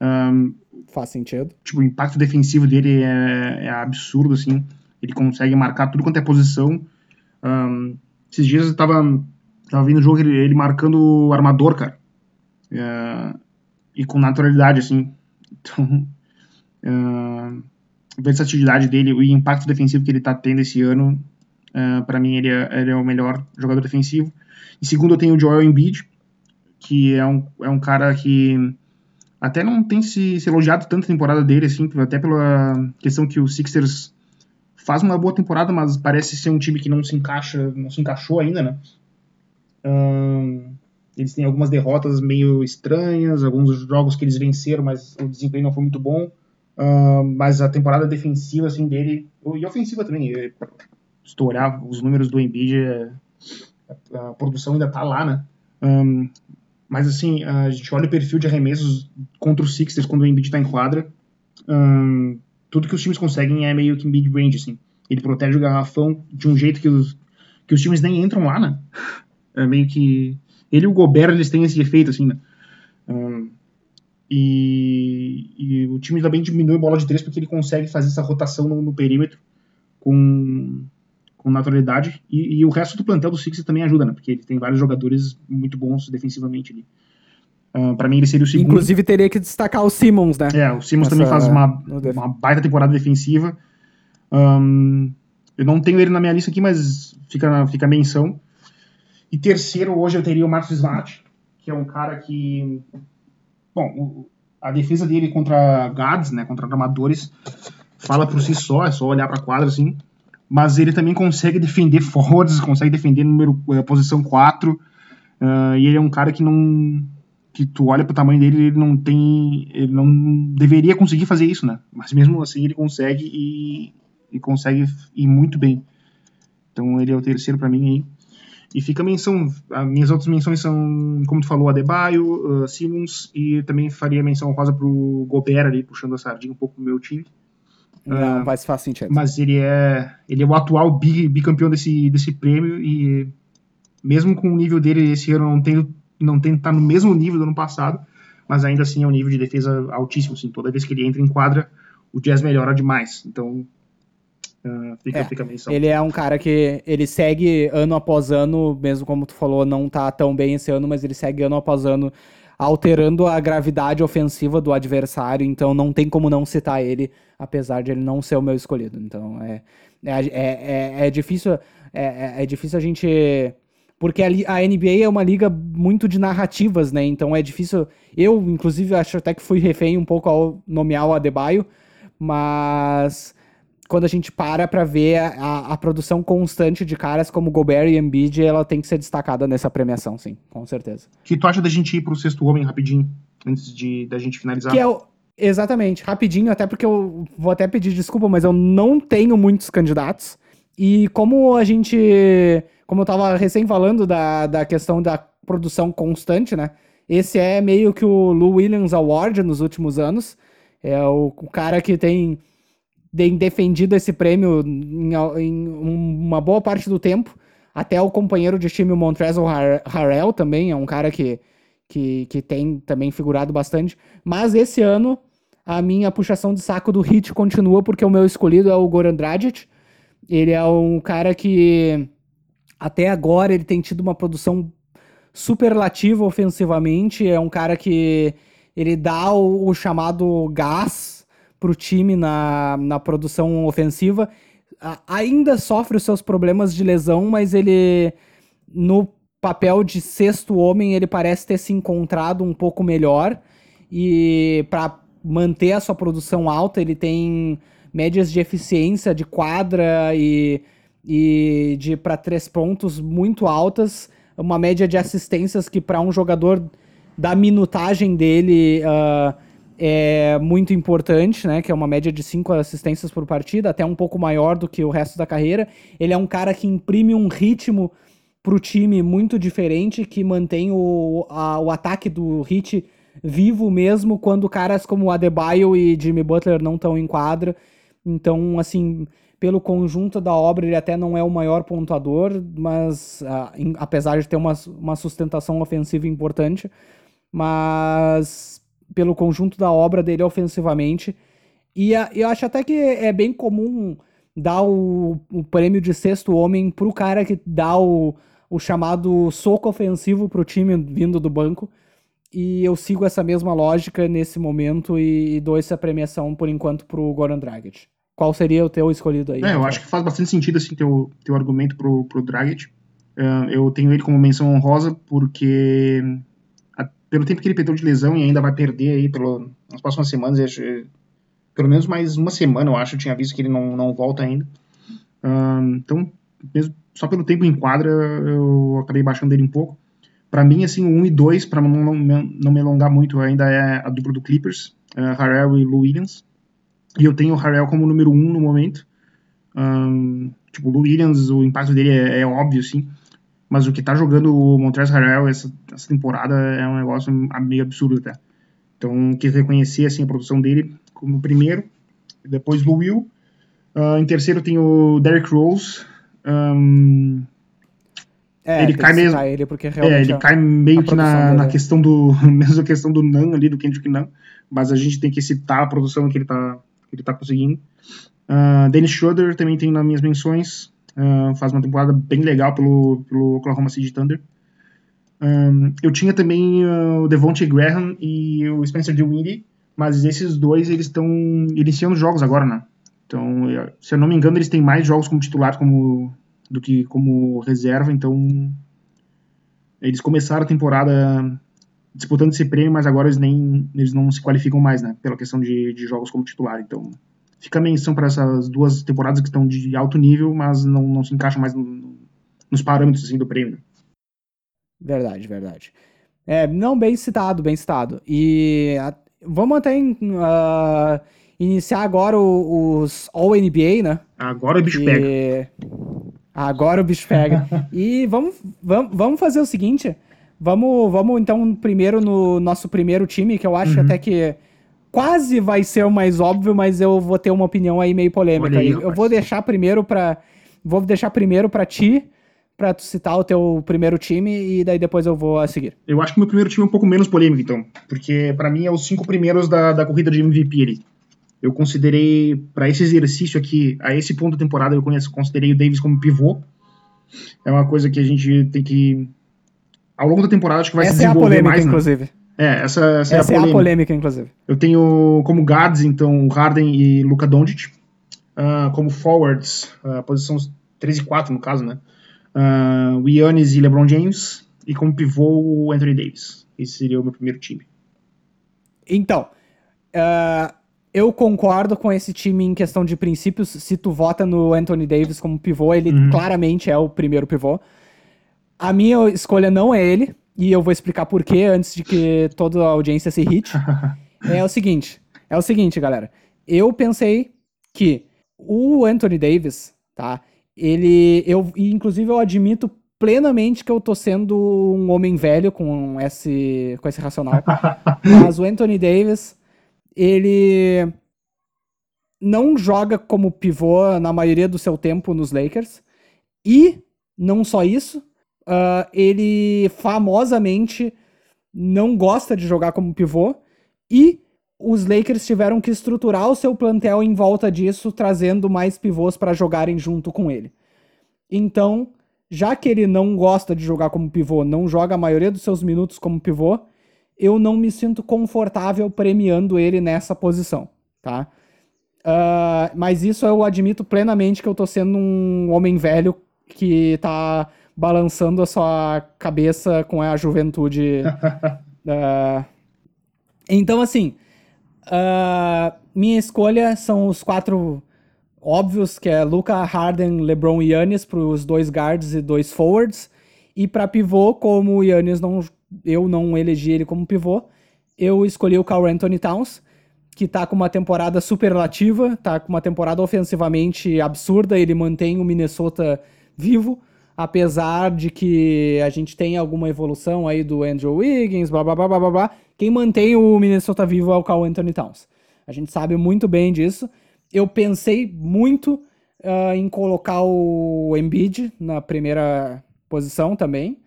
Ahn, Faz sentido? tipo, o impacto defensivo dele é, é absurdo, assim. Ele consegue marcar tudo quanto é posição. Ahn, esses dias eu tava, tava vendo o jogo, ele, ele marcando o armador, cara. É, e com naturalidade, assim. Então, ahn, a versatilidade dele, o impacto defensivo que ele tá tendo esse ano, ah, pra mim ele é, ele é o melhor jogador defensivo. Em segundo eu tenho o Joel Embiid, que é um, é um cara que até não tem se, se elogiado tanto a temporada dele, assim, até pela questão que o Sixers faz uma boa temporada, mas parece ser um time que não se encaixa, não se encaixou ainda, né? Ahn, eles têm algumas derrotas meio estranhas, alguns jogos que eles venceram, mas o desempenho não foi muito bom. Ahn, mas a temporada defensiva assim dele e ofensiva também, é, se olhar os números do Embiid, é, a, a produção ainda tá lá, né? Ahn, mas assim, a gente olha o perfil de arremessos contra o Sixers quando o Embiid tá em quadra. ahn, tudo que os times conseguem é meio que mid-range, assim. Ele protege o garrafão de um jeito que os, que os times nem entram lá, né? É meio que Ele e o Gobert, eles têm esse efeito, assim, né? Um, e, e, o time também diminui a bola de três porque ele consegue fazer essa rotação no, no perímetro com, com naturalidade. E, e, o resto do plantel do Sixers também ajuda, né? Porque ele tem vários jogadores muito bons defensivamente ali. Uh, para mim, ele seria o segundo. Inclusive, teria que destacar o Simmons, né? É, o Simmons Essa... também faz uma, uma baita temporada defensiva. Um, eu não tenho ele na minha lista aqui, mas fica, fica a menção. E terceiro, hoje eu teria o Marcos Smart, que é um cara que. Bom, a defesa dele contra guards, né, contra armadores, fala por si só, é só olhar para quadra assim. Mas ele também consegue defender forwards, consegue defender número eh, posição 4. Uh, eh, e ele é um cara que não que tu olha pro tamanho dele, ele não tem, ele não deveria conseguir fazer isso, né? Mas mesmo assim ele consegue e, e consegue ir muito bem. Então ele é o terceiro para mim aí. E fica a menção, as minhas outras menções são, como tu falou, Adebayo, uh, Simmons, e também faria menção rosa pro Gobert ali, puxando a sardinha um pouco pro meu time. Não, uh, faz, faz sentido. Mas ele é, ele é o atual bicampeão desse, desse prêmio e mesmo com o nível dele esse ano não tem não tem estar tá no mesmo nível do ano passado, mas ainda assim é um nível de defesa altíssimo, assim, toda vez que ele entra em quadra, o Jazz melhora demais. Então, Uh, fica, é, fica Ele é um cara que ele segue ano após ano, mesmo como tu falou, não tá tão bem esse ano, mas ele segue ano após ano alterando a gravidade ofensiva do adversário, então não tem como não citar ele, apesar de ele não ser o meu escolhido. Então é, é, é, é, é difícil é, é, é difícil a gente porque a, a, NBA é uma liga muito de narrativas, né? Então é difícil. Eu, inclusive, acho até que fui refém um pouco ao nomear o Adebayo, mas quando a gente para para ver a, a, produção constante de caras como Gobert e Embiid, ela tem que ser destacada nessa premiação, sim, com certeza. Que tu acha da gente ir pro sexto homem rapidinho, antes de da gente finalizar? Que é o, exatamente, rapidinho, até porque eu vou até pedir desculpa, mas eu não tenho muitos candidatos. E como a gente, como eu tava recém falando da, da questão da produção constante, né? Esse é meio que o Lou Williams Award nos últimos anos. É o, o cara que tem tem defendido esse prêmio em, em, uma boa parte do tempo. Até o companheiro de time, o Montrezl Harrell, também é um cara que, que, que tem também figurado bastante. Mas esse ano, a minha puxação de saco do hit continua, porque o meu escolhido é o Goran Dragic. Ele é um cara que até agora ele tem tido uma produção superlativa ofensivamente. É um cara que ele dá o, o chamado gás para o time na, na produção ofensiva. ainda sofre os seus problemas de lesão, mas ele, no papel de sexto homem, ele parece ter se encontrado um pouco melhor. E para manter a sua produção alta, ele tem médias de eficiência de quadra e, e de para três pontos muito altas. Uma média de assistências que, para um jogador da minutagem dele. Uh, é muito importante, né? Que é uma média de cinco assistências por partida, até um pouco maior do que o resto da carreira. Ele é um cara que imprime um ritmo pro time muito diferente, que mantém o, a, o ataque do Hit vivo mesmo quando caras como Adebayo e Jimmy Butler não estão em quadra. Então, assim, pelo conjunto da obra, ele até não é o maior pontuador, mas uh, em, apesar de ter uma, uma sustentação ofensiva importante. Mas pelo conjunto da obra dele ofensivamente. E a, eu acho até que é bem comum dar o, o prêmio de sexto homem pro cara que dá o, o chamado soco ofensivo pro time vindo do banco. E eu sigo essa mesma lógica nesse momento e, e dou essa premiação por enquanto pro Goran Dragic. Qual seria o teu escolhido aí? É, eu acho que faz bastante sentido assim teu, teu argumento pro, pro Dragic. Uh, eu tenho ele como menção honrosa porque pelo tempo que ele perdeu de lesão e ainda vai perder aí pelo, nas próximas semanas, acho, pelo menos mais uma semana, eu acho, eu tinha visto que ele não, não volta ainda. Um, então, mesmo, só pelo tempo em quadra, eu acabei baixando ele um pouco. Para mim, assim, o 1 e 2, para não, não, não, me alongar muito, ainda é a dupla do Clippers, uh, Harrell e Lou Williams. E eu tenho o Harrell como número 1 no momento. Um, tipo, o Lou Williams, o impacto dele é, é óbvio, assim mas o que tá jogando o Montrezl Harrell essa, essa temporada é um negócio meio absurdo até. Então, quis reconhecer assim, a produção dele como primeiro, depois do Will. Uh, em terceiro tem o Derrick Rose. Um, É, ele cai mesmo. ele porque É, realmente ele é- cai meio que na, na questão do. mesma questão do Nan ali, do Kendrick Nan. Mas a gente tem que citar a produção que ele tá, que ele tá conseguindo. Ah, Dennis Schroeder também tem nas minhas menções. Faz uma temporada bem legal pelo, pelo Oklahoma City Thunder. Ahn, eu tinha também ah, o Devontae Graham e o Spencer Dinwiddie, mas esses dois eles estão iniciando jogos agora, né? Então, eu- se eu não me engano, eles têm mais jogos como titular como, do que como reserva, então eles começaram a temporada disputando esse prêmio, mas agora eles nem eles não se qualificam mais, né? Pela questão de, de jogos como titular. Então, fica a menção para essas duas temporadas que estão de alto nível, mas não, não se encaixam mais no- nos parâmetros assim, do prêmio. Verdade, verdade. É, não, bem citado, bem citado. E a- vamos até ah, iniciar agora o- os All-NBA, né? Agora o bicho Que- pega. Agora o bicho pega. e vamos, vamos, vamos fazer o seguinte. Vamos, vamos então primeiro no nosso primeiro time, que eu acho Uhum. até que quase vai ser o mais óbvio, mas eu vou ter uma opinião aí meio polêmica. Aí, eu vou deixar primeiro para vou deixar primeiro para ti, para tu citar o teu primeiro time e daí depois eu vou a seguir. Eu acho que meu primeiro time é um pouco menos polêmico, então. Porque pra mim é os cinco primeiros da, da corrida de MVP ali. Eu considerei, pra esse exercício aqui, a esse ponto da temporada, eu conheço, considerei o Davis como pivô. É uma coisa que a gente tem que. Ao longo da temporada, acho que vai se Essa é a desenvolver polêmica, mais, né? inclusive. É, essa, essa, Essa é a polêmica. polêmica, inclusive. Eu tenho como guards, então, Harden e Luka Doncic. Ah, como forwards, ah, posição 3 e 4, no caso, né? Uh, o Giannis e LeBron James. E como pivô, o Anthony Davis. Esse seria o meu primeiro time. Então, ah, eu concordo com esse time em questão de princípios. Se tu vota no Anthony Davis como pivô, ele Uhum. claramente é o primeiro pivô. A minha escolha não é ele, e eu vou explicar por quê antes de que toda a audiência se irrite. é o seguinte, é o seguinte, galera. Eu pensei que o Anthony Davis, tá? Ele, eu, inclusive eu admito plenamente que eu tô sendo um homem velho com esse, com esse racional. Mas o Anthony Davis, ele não joga como pivô na maioria do seu tempo nos Lakers. E, não só isso, ah, ele famosamente não gosta de jogar como pivô. E os Lakers tiveram que estruturar o seu plantel em volta disso, trazendo mais pivôs para jogarem junto com ele. Então, já que ele não gosta de jogar como pivô, não joga a maioria dos seus minutos como pivô, eu não me sinto confortável premiando ele nessa posição, tá? Ah, mas isso eu admito plenamente que eu tô sendo um homem velho que tá balançando a sua cabeça com a juventude. Ah, então, assim, ah, minha escolha são os quatro óbvios, que é Luca, Harden, LeBron e Yannis para os dois guards e dois forwards. E para pivô, como o Yannis não, eu não elegi ele como pivô, eu escolhi o Carl Anthony Towns, que tá com uma temporada superlativa, tá com uma temporada ofensivamente absurda, ele mantém o Minnesota vivo, apesar de que a gente tem alguma evolução aí do Andrew Wiggins, blá blá blá blá blá. Quem mantém o Minnesota vivo é o Carl Anthony Towns. A gente sabe muito bem disso. Eu pensei muito ah, em colocar o Embiid na primeira posição também,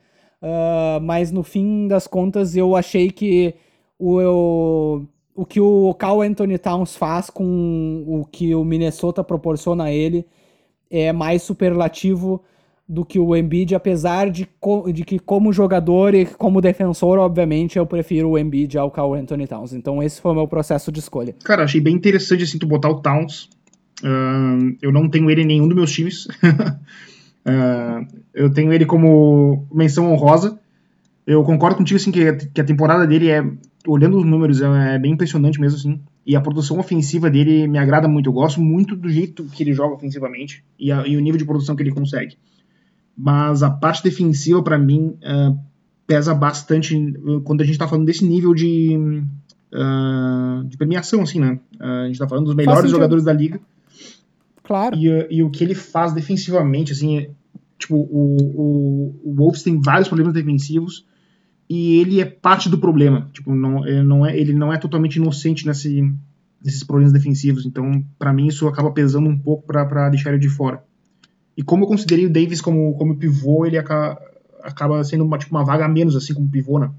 ah, mas no fim das contas eu achei que o, o, o que o Carl Anthony Towns faz com o que o Minnesota proporciona a ele é mais superlativo do que o Embiid, apesar de, de que como jogador e como defensor, obviamente, eu prefiro o Embiid ao Carl Anthony Towns. Então esse foi o meu processo de escolha. Cara, achei bem interessante assim tu botar o Towns. Ahn, eu não tenho ele em nenhum dos meus times. Ahn, eu tenho ele como menção honrosa. Eu concordo contigo assim que, que a temporada dele é, olhando os números, é, é bem impressionante mesmo assim. E a produção ofensiva dele me agrada muito. Eu gosto muito do jeito que ele joga ofensivamente e, a- e o nível de produção que ele consegue. Mas a parte defensiva para mim ah, pesa bastante quando a gente tá falando desse nível de ah, de premiação, assim, né? Ah, a gente tá falando dos melhores jogadores da liga. Claro. E, uh, e o que ele faz defensivamente, assim, é, tipo, o, o, o Wolves tem vários problemas defensivos e ele é parte do problema. Tipo, não, ele, não é, ele não é totalmente inocente nesse, nesses problemas defensivos. Então, pra mim, isso acaba pesando um pouco pra deixar ele de fora. E como eu considerei o Davis como, como pivô, ele aca- acaba sendo uma, tipo, uma vaga a menos, assim, como pivô, né?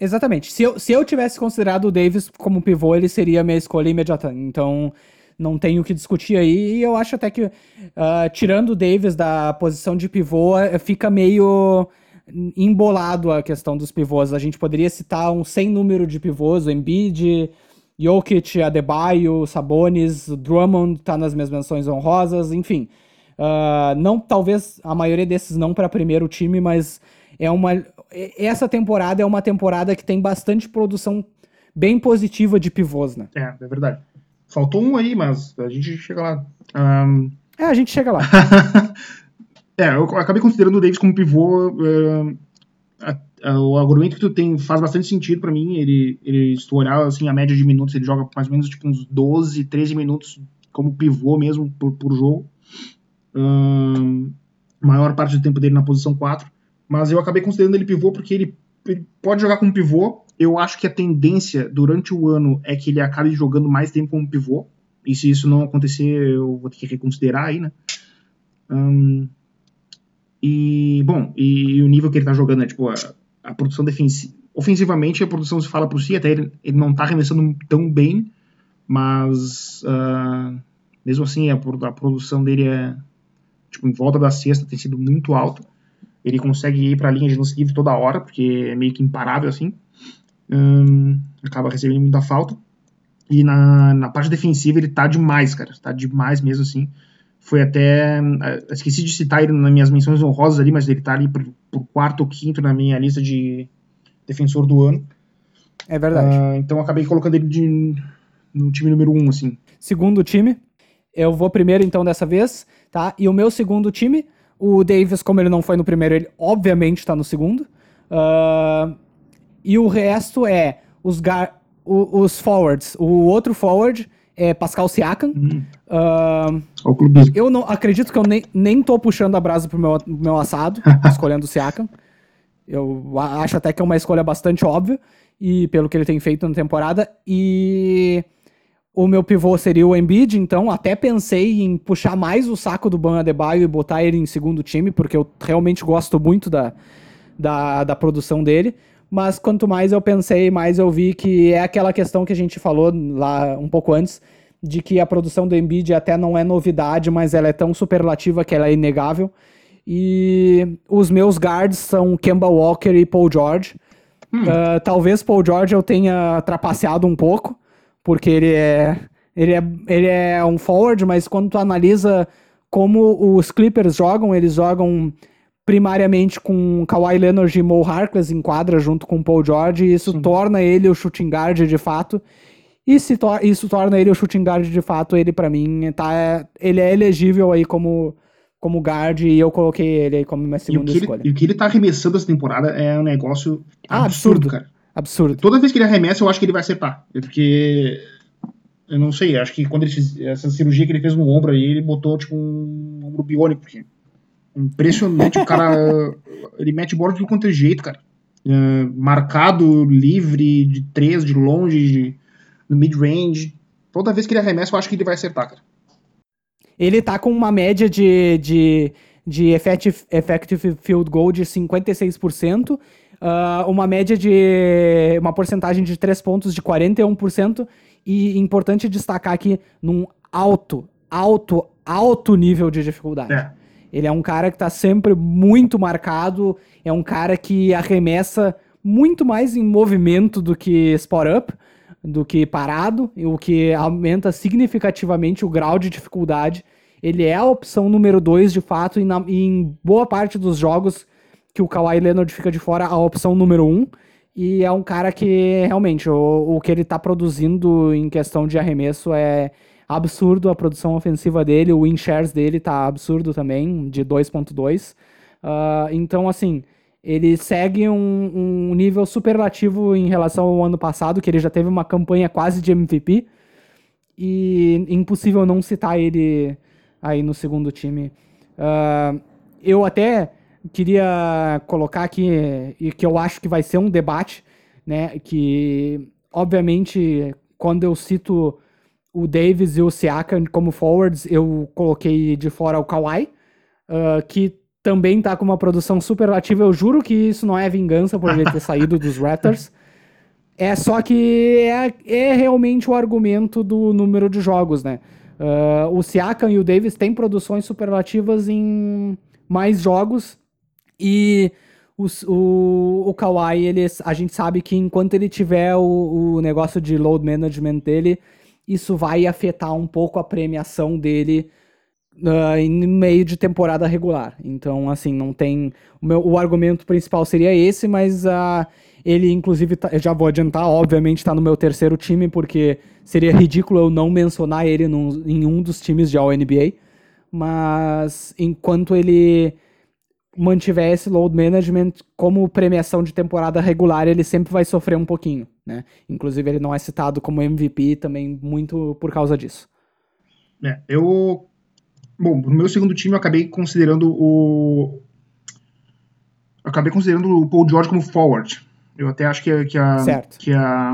Exatamente. Se eu, se eu tivesse considerado o Davis como pivô, ele seria a minha escolha imediata. Então, não tenho o que discutir aí. E eu acho até que, uh, tirando o Davis da posição de pivô, eh, fica meio embolado a questão dos pivôs. A gente poderia citar um sem número de pivôs, o Embiid, Jokic, Adebayo, Sabonis, Drummond tá nas minhas menções honrosas, enfim. Uh, não, talvez a maioria desses não para primeiro time, mas é uma essa temporada é uma temporada que tem bastante produção bem positiva de pivôs, né? É, é verdade. Faltou um aí, mas a gente chega lá. Um... É, a gente chega lá. é, eu acabei considerando o Davis como pivô. Uh, a, a, o argumento que tu tem faz bastante sentido para mim. Ele, ele, se tu olhar assim, a média de minutos, ele joga mais ou menos tipo, uns 12, 13 minutos como pivô mesmo por, por jogo. Maior parte do tempo dele na posição 4 mas eu acabei considerando ele pivô porque ele, ele pode jogar como pivô. Eu acho que a tendência durante o ano é que ele acabe jogando mais tempo como pivô. E se isso não acontecer, eu vou ter que reconsiderar aí, né? E, bom, e, o nível que ele tá jogando é, tipo, a, a produção defensiva. Ofensivamente, a produção se fala por si, até ele, ele não tá arremessando tão bem, mas uh, mesmo assim a, a, produção dele é, tipo, em volta da cesta tem sido muito alta. Ele consegue ir para a linha de lance livre toda hora, porque é meio que imparável assim. Hum, acaba recebendo muita falta. E na, na parte defensiva ele tá demais, cara. Tá demais mesmo assim. Foi até. Eh, esqueci de citar ele nas minhas menções honrosas ali, mas ele tá ali por, por quarto ou quinto na minha lista de defensor do ano. É verdade. Uh, então acabei colocando ele de, no time número um, assim. Segundo time. Eu vou primeiro então dessa vez, tá? E o meu segundo time o Davis, como ele não foi no primeiro, ele obviamente tá no segundo. Uh, e o resto é os, o, os forwards. O outro forward é Pascal Siakam. Uhum. Uh, eu não acredito que eu nem, nem tô puxando a brasa pro meu, meu assado, escolhendo o Siakam. Eu acho até que é uma escolha bastante óbvia, e pelo que ele tem feito na temporada. E o meu pivô seria o Embiid, então até pensei em puxar mais o saco do Ban Adebayo e botar ele em segundo time, porque eu realmente gosto muito da, da, da produção dele. Mas quanto mais eu pensei, mais eu vi que é aquela questão que a gente falou lá um pouco antes, de que a produção do Embiid até não é novidade, mas ela é tão superlativa que ela é inegável. E os meus guards são Kemba Walker e Paul George. Hum. Uh, talvez Paul George eu tenha trapaceado um pouco, porque ele é, ele é, ele é um forward, mas quando tu analisa como os Clippers jogam, eles jogam primariamente com Kawhi Leonard e Mo Harkless em quadra junto com Paul George, e isso Sim. torna ele o shooting guard de fato. E se to isso torna ele o shooting guard de fato, ele para mim tá ele é elegível aí como como guard e eu coloquei ele aí como minha segunda e escolha. Ele, e o que ele tá arremessando essa temporada é um negócio ah, absurdo, absurdo, cara. Absurdo. Toda vez que ele arremessa, eu acho que ele vai acertar. É porque. Eu não sei, acho que quando ele fez essa cirurgia que ele fez no ombro aí, ele botou tipo um ombro biônico. Porque impressionante, o cara. Ele mete bola de quanto é jeito, cara. É, marcado, livre, de três, de longe, de, no mid-range. Toda vez que ele arremessa, eu acho que ele vai acertar, cara. Ele tá com uma média de, de, de effective, effective field goal de 56%, uh, uma média de. uma porcentagem de 3 pontos de 41%. E importante destacar aqui num alto, alto, alto nível de dificuldade. É. Ele é um cara que está sempre muito marcado, é um cara que arremessa muito mais em movimento do que spot up, do que parado, o que aumenta significativamente o grau de dificuldade. Ele é a opção número 2 de fato, e, na, e em boa parte dos jogos que o Kawhi Leonard fica de fora a opção número um. E é um cara que realmente o, o que ele tá produzindo em questão de arremesso é absurdo. A produção ofensiva dele, o win shares dele tá absurdo também, de 2.2. Uh, ah, então, assim, ele segue um, um, nível superlativo em relação ao ano passado, que ele já teve uma campanha quase de MVP. E impossível não citar ele aí no segundo time. Uh, eu até queria colocar aqui, e que eu acho que vai ser um debate, né? Que, obviamente, quando eu cito o Davis e o Siakam como forwards, eu coloquei de fora o Kawhi, uh, que também tá com uma produção superlativa. Eu juro que isso não é vingança por ele ter saído dos Raptors. É só que é, é realmente o argumento do número de jogos, né? Uh, o Siakam e o Davis têm produções superlativas em mais jogos e os, o, o Kawhi, ele, a gente sabe que enquanto ele tiver o, o negócio de load management dele, isso vai afetar um pouco a premiação dele uh, em meio de temporada regular. Então, assim, não tem. O, meu, o argumento principal seria esse, mas uh, ele, inclusive, tá, já vou adiantar, obviamente, está no meu terceiro time, porque seria ridículo eu não mencionar ele num, em um dos times de All-NBA. Mas enquanto ele mantiver esse load management como premiação de temporada regular, ele sempre vai sofrer um pouquinho, né? Inclusive, ele não é citado como MVP também muito por causa disso. É, eu Bom, no meu segundo time eu acabei considerando o. Eu acabei considerando o Paul George como forward. Eu até acho que, que, a, que, a,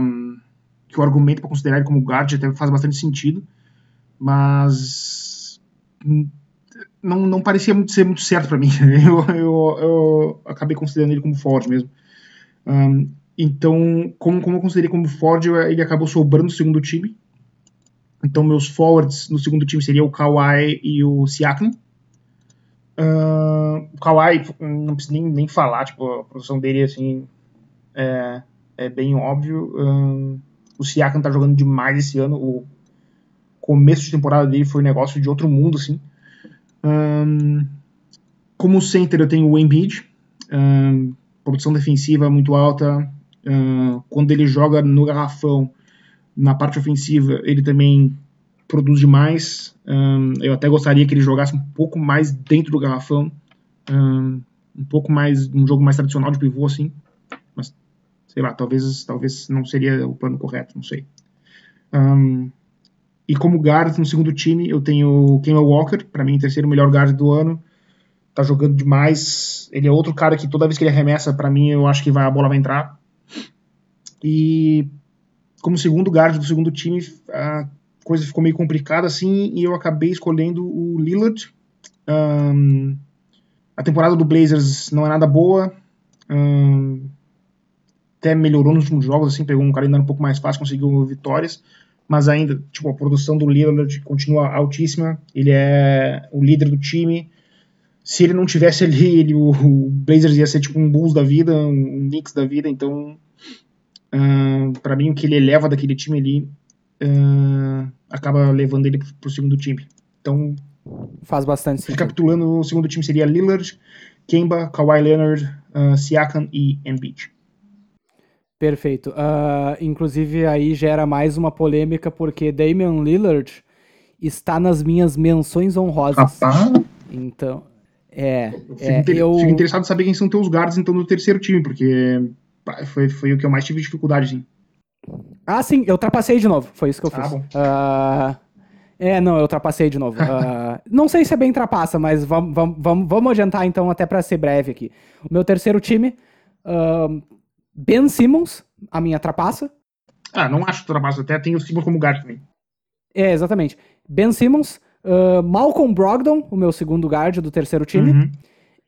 que o argumento para considerar ele como guard até faz bastante sentido, mas não, não parecia muito, ser muito certo para mim. Eu, eu, eu, acabei considerando ele como forward mesmo. Um, então, como, como eu considerei como forward, ele acabou sobrando no segundo time. Então, meus forwards no segundo time seria o Kawhi e o Siakam. Uh, o Kawhi, não preciso nem, nem falar, tipo, a produção dele, assim, é, é bem óbvio. Uh, o Siakam tá jogando demais esse ano. O começo de temporada dele foi um negócio de outro mundo, assim. Um, como center, eu tenho o Embiid. Um, produção defensiva muito alta. Quando ele joga no garrafão, na parte ofensiva, ele também produz demais. Eu até gostaria que ele jogasse um pouco mais dentro do garrafão. Um, um pouco mais, um jogo mais tradicional de pivô, assim. Mas, sei lá, talvez, talvez não seria o plano correto, não sei. Um, e como guard no segundo time, eu tenho o Kemba Walker, para mim, terceiro melhor guard do ano. Tá jogando demais. Ele é outro cara que toda vez que ele arremessa, para mim, eu acho que vai, a bola vai entrar. E como segundo guard do segundo time, a coisa ficou meio complicada assim e eu acabei escolhendo o Lillard. Um, a temporada do Blazers não é nada boa. Um, até melhorou nos últimos jogos, assim, pegou um calendário um pouco mais fácil, conseguiu vitórias. Mas ainda, tipo, a produção do Lillard continua altíssima. Ele é o líder do time. Se ele não tivesse ali, ele, o, Blazers ia ser tipo um Bulls da vida, um Knicks da vida. Então, Uh, para mim, o que ele eleva daquele time ali uh, acaba levando ele pro segundo time. Então. Faz bastante sentido. Recapitulando, o segundo time seria Lillard, Kemba, Kawhi Leonard, uh, Siakam e Embiid. Perfeito. Uh, inclusive, aí gera mais uma polêmica, porque Damian Lillard está nas minhas menções honrosas. Rapaz. Então, é. Fico, é, inter... eu... Fico interessado em saber quem são teus guardas, então, do terceiro time, porque foi, foi o que eu mais tive dificuldade, sim. Ah, sim, eu ultrapassei de novo. Foi isso que eu ah, fiz. Uh, é, não, eu ultrapassei de novo. Uh, não sei se é bem trapaça, mas vamos, vamos, vamos adiantar então, até para ser breve aqui. O meu terceiro time, uh, Ben Simmons, a minha trapaça. Ah, não acho trapaça, até tenho o Simmons como guard também. É, exatamente. Ben Simmons, Malcolm Brogdon, o meu segundo guard do terceiro time. Uhum.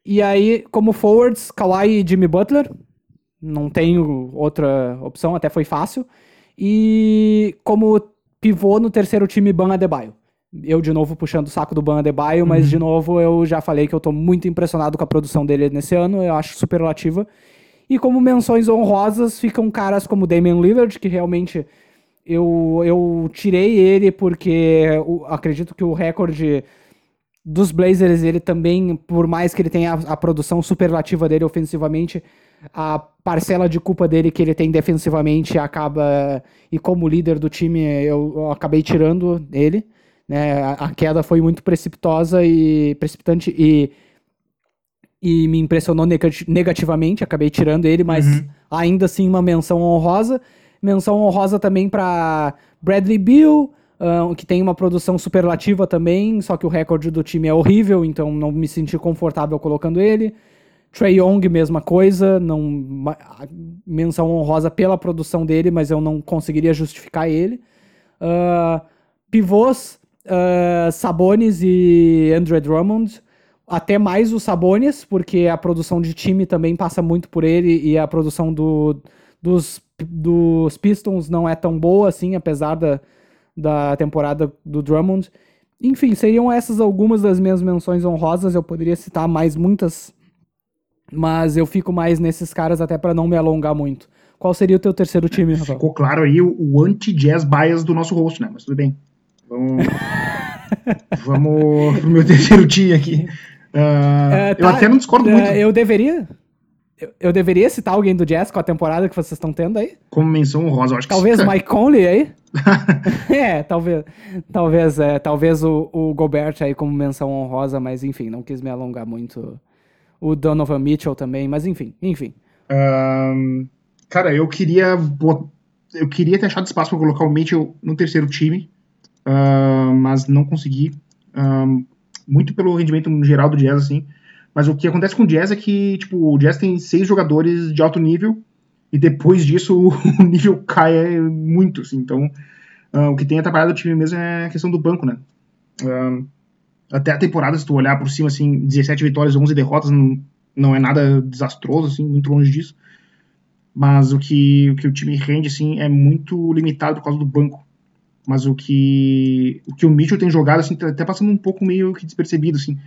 E aí, como forwards, Kawhi e Jimmy Butler, não tenho outra opção, até foi fácil. E como pivô no terceiro time, Ban Adebayo. Eu, de novo, puxando o saco do Ban Adebayo, uhum. mas, de novo, eu já falei que eu tô muito impressionado com a produção dele nesse ano, eu acho superlativa. E como menções honrosas, ficam caras como Damian Lillard, que realmente eu, eu tirei ele porque acredito que o recorde dos Blazers, ele também, por mais que ele tenha a, a produção superlativa dele ofensivamente, a parcela de culpa dele que ele tem defensivamente acaba. E como líder do time, eu, eu acabei tirando ele. Né? A, a, queda foi muito precipitosa e precipitante e, e me impressionou negativamente. Acabei tirando ele, mas uhum. ainda assim uma menção honrosa. Menção honrosa também para Bradley Bill. Que tem uma produção superlativa também, só que o recorde do time é horrível, então não me senti confortável colocando ele. Trey Young, mesma coisa, não menção honrosa pela produção dele, mas eu não conseguiria justificar ele. Uh, pivôs, uh, Sabonis e Andre Drummond. Até mais o Sabonis, porque a produção de time também passa muito por ele e a produção do, dos, dos Pistons não é tão boa assim, apesar da, da temporada do Drummond. Enfim, seriam essas algumas das minhas menções honrosas. Eu poderia citar mais muitas, mas eu fico mais nesses caras até para não me alongar muito. Qual seria o teu terceiro time, Rafael? Ficou claro aí o, o anti-jazz bias do nosso host, né? Mas tudo bem. Vamos, Vamos pro meu terceiro time aqui. Uh, tá, eu até não discordo uh, muito. Eu deveria. Eu, eu, deveria citar alguém do Jazz com a temporada que vocês estão tendo aí? Como menção honrosa, eu acho talvez que Talvez Mike Conley aí? é, talvez. Talvez, é, talvez o, o Gobert aí como menção honrosa, mas enfim, não quis me alongar muito. O Donovan Mitchell também, mas enfim, enfim. Um, cara, eu queria. Eu queria ter achado espaço para colocar o Mitchell no terceiro time uh, mas não consegui. Uh, muito pelo rendimento geral do Jazz, assim. Mas o que acontece com o Jazz é que, tipo, o Jazz tem seis jogadores de alto nível e depois disso o nível cai muito, assim. Então, uh, o que tem atrapalhado o time mesmo é a questão do banco, né? Uh, até a temporada, se tu olhar por cima, assim, 17 vitórias, 11 derrotas, não, não é nada desastroso, assim, muito longe disso. Mas o que, o que o time rende, assim, é muito limitado por causa do banco. Mas o que o, que o Mitchell tem jogado, assim, tá até passando um pouco meio que despercebido, assim.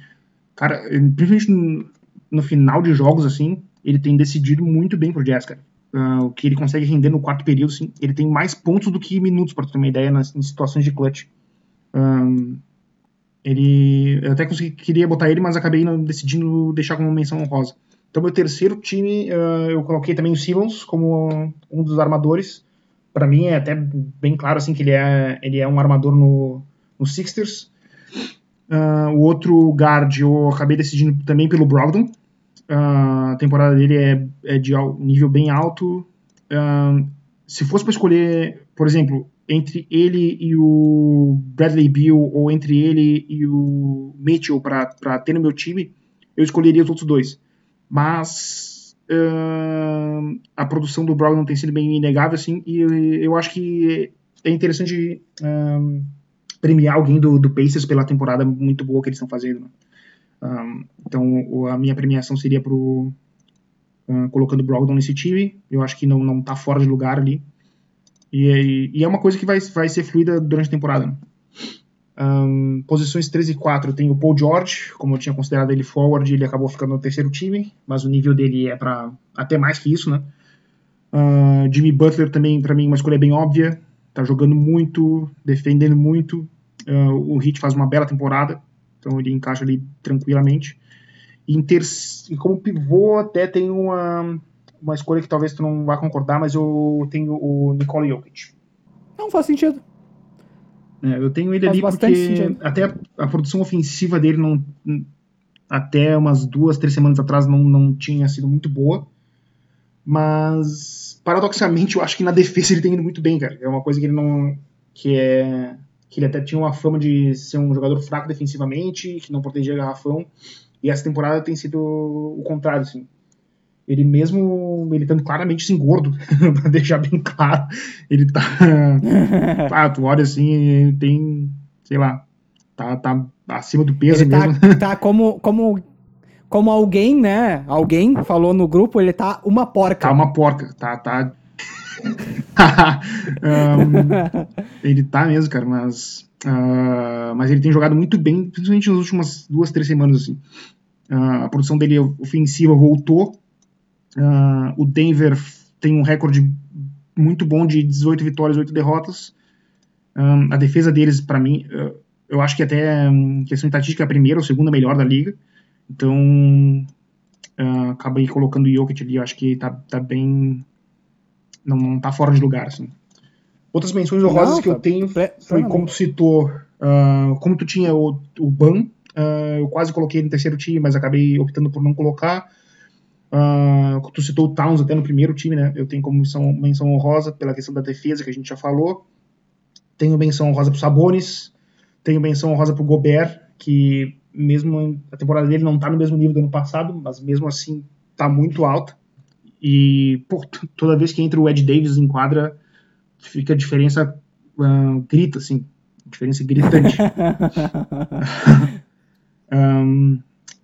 Cara, principalmente no, no final de jogos, assim, ele tem decidido muito bem pro Jazz, cara. Uh, o que ele consegue render no quarto período, assim, ele tem mais pontos do que minutos, para ter uma ideia, nas, em situações de clutch. Um, ele, eu até consegui, queria botar ele, mas acabei não, decidindo deixar como menção honrosa. Então, meu terceiro time, uh, eu coloquei também o Simmons como um dos armadores para mim é até bem claro assim que ele é, ele é um armador no, no Sixers. Uh, o outro guard eu acabei decidindo também pelo Brogdon. Uh, a temporada dele é, é de nível bem alto. Uh, se fosse para escolher, por exemplo, entre ele e o Bradley Beal ou entre ele e o Mitchell para ter no meu time, eu escolheria os outros dois. Mas uh, a produção do Brogdon tem sido bem inegável, assim, e eu acho que é interessante premiar alguém do, do Pacers pela temporada muito boa que eles estão fazendo. Né? Um, então, a minha premiação seria pro colocando o Brogdon nesse time. Eu acho que não, não tá fora de lugar ali. E, e, é uma coisa que vai, vai ser fluida durante a temporada. Né? Um, posições 3 e 4 tem o Paul George, como eu tinha considerado ele forward, ele acabou ficando no terceiro time, mas o nível dele é para até mais que isso, né? Uh, Jimmy Butler também, para mim, uma escolha bem óbvia, tá jogando muito, defendendo muito. Uh, o Heat faz uma bela temporada, então ele encaixa ali tranquilamente. E, e como pivô, até tem uma, uma escolha que talvez tu não vá concordar, mas eu tenho o Nikola Jokic. Não faz sentido. É, eu tenho ele Faz ali porque sentido. até a, a, produção ofensiva dele não até umas duas, três semanas atrás não, não tinha sido muito boa. Mas paradoxalmente eu acho que na defesa ele tem ido muito bem, cara. É uma coisa que ele não que é que ele até tinha uma fama de ser um jogador fraco defensivamente, que não protegia garrafão. E essa temporada tem sido o contrário, assim ele mesmo ele estando claramente assim, gordo, pra deixar bem claro, ele tá. ah, tu olha assim, tem, sei lá, tá, tá acima do peso ele tá, mesmo. Tá, tá como, como, como alguém, né? Alguém falou no grupo, ele tá uma porca. Tá uma porca, tá, tá. um, ele tá mesmo, cara, mas. Uh, mas ele tem jogado muito bem, principalmente nas últimas duas, três semanas, assim. Uh, a produção dele ofensiva voltou, Uh, o Denver tem um recorde muito bom de 18 vitórias, 8 derrotas. Um, a defesa deles, para mim, uh, eu acho que até um, questão estatística é a primeira ou segunda melhor da liga. Então, uh, acabei colocando o Jokic ali, eu acho que tá, tá bem. Não, não tá fora de lugar, assim. Outras menções honrosas não, que tá, eu tenho foi, como tu citou, uh, como tu tinha o, o Ban, uh, eu quase coloquei no terceiro time, mas acabei optando por não colocar. Uh, tu citou o Towns até no primeiro time, né? Eu tenho como menção, menção honrosa pela questão da defesa que a gente já falou. Tenho menção honrosa pro Sabonis. Tenho menção honrosa pro Gobert, que mesmo a temporada dele não tá no mesmo nível do ano passado, mas mesmo assim tá muito alta. E pô, toda vez que entra o Ed Davis em quadra, fica a diferença uh, grita, assim. Diferença gritante. um,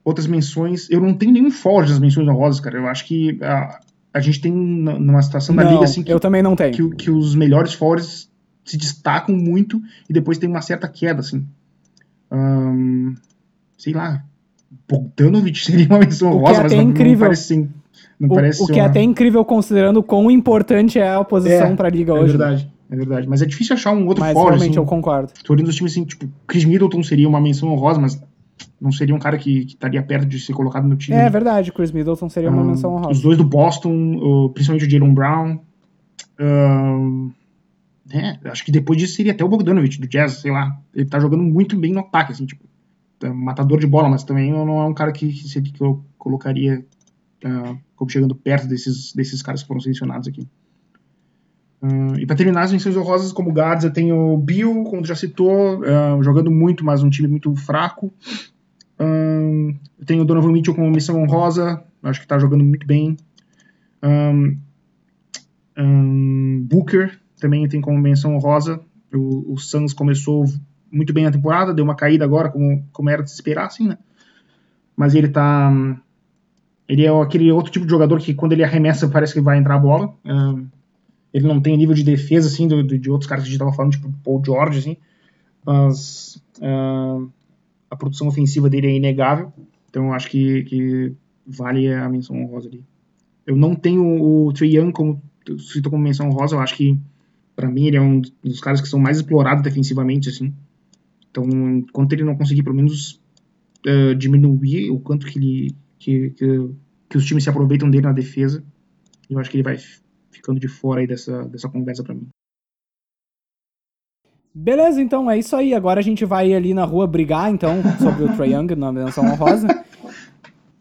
outras menções. Eu não tenho nenhum forte nas menções honrosas, cara. Eu acho que a, a gente tem numa situação da Não, liga assim que, eu também não tenho. que, que os melhores forwards se destacam muito e depois tem uma certa queda, assim. Sei lá. Bogdanovic seria uma menção O que é honrosa, mas até não, incrível. não parece sim. Não parece O, o ser que é uma- até incrível considerando quão importante é a oposição É, pra liga É hoje. verdade, é verdade. Mas é difícil achar um outro Mas forward, realmente assim. eu concordo. Tô olhando os times assim, tipo, Chris Middleton seria uma menção honrosa, mas não seria um cara que, que estaria perto de ser colocado no time. É verdade, Chris Middleton seria uma Ahn, menção Os honrosa. dois do Boston, principalmente o Jalen Brown. Ahn, é, acho que depois disso seria até o Bogdanovich do Jazz, sei lá. Ele tá jogando muito bem no ataque, assim, tipo, é um matador de bola, mas também não é um cara que, que, eu colocaria ah, como chegando perto desses, desses caras que foram selecionados aqui. Ah, e pra terminar as menções honrosas como guards, eu tenho o Bill, como tu já citou, ah, jogando muito, mas um time muito fraco. Ahn, eu tenho o Donovan Mitchell como missão honrosa, acho que tá jogando muito bem. Ahn, ahn, Booker também tem como menção honrosa. O, o Suns começou muito bem a temporada, deu uma caída agora, como, como era de se esperar, assim, né? Mas ele tá. Ele é aquele outro tipo de jogador que quando ele arremessa parece que vai entrar a bola. Ele não tem nível de defesa, assim, do, do- de outros caras que a gente tava falando, tipo Paul George, assim. Mas. ahn, a produção ofensiva dele é inegável. Então eu acho que, que vale a menção honrosa ali. Eu não tenho o Trey Young como tu citou como menção honrosa, eu acho que pra mim ele é um dos caras que são mais explorados defensivamente assim. Então, enquanto ele não conseguir pelo menos eh, diminuir o quanto que ele que, que, que os times se aproveitam dele na defesa, eu acho que ele vai ficando de fora aí dessa dessa conversa pra mim. Beleza, então é isso aí. Agora a gente vai ali na rua brigar, então, sobre o Trae Young na menção honrosa.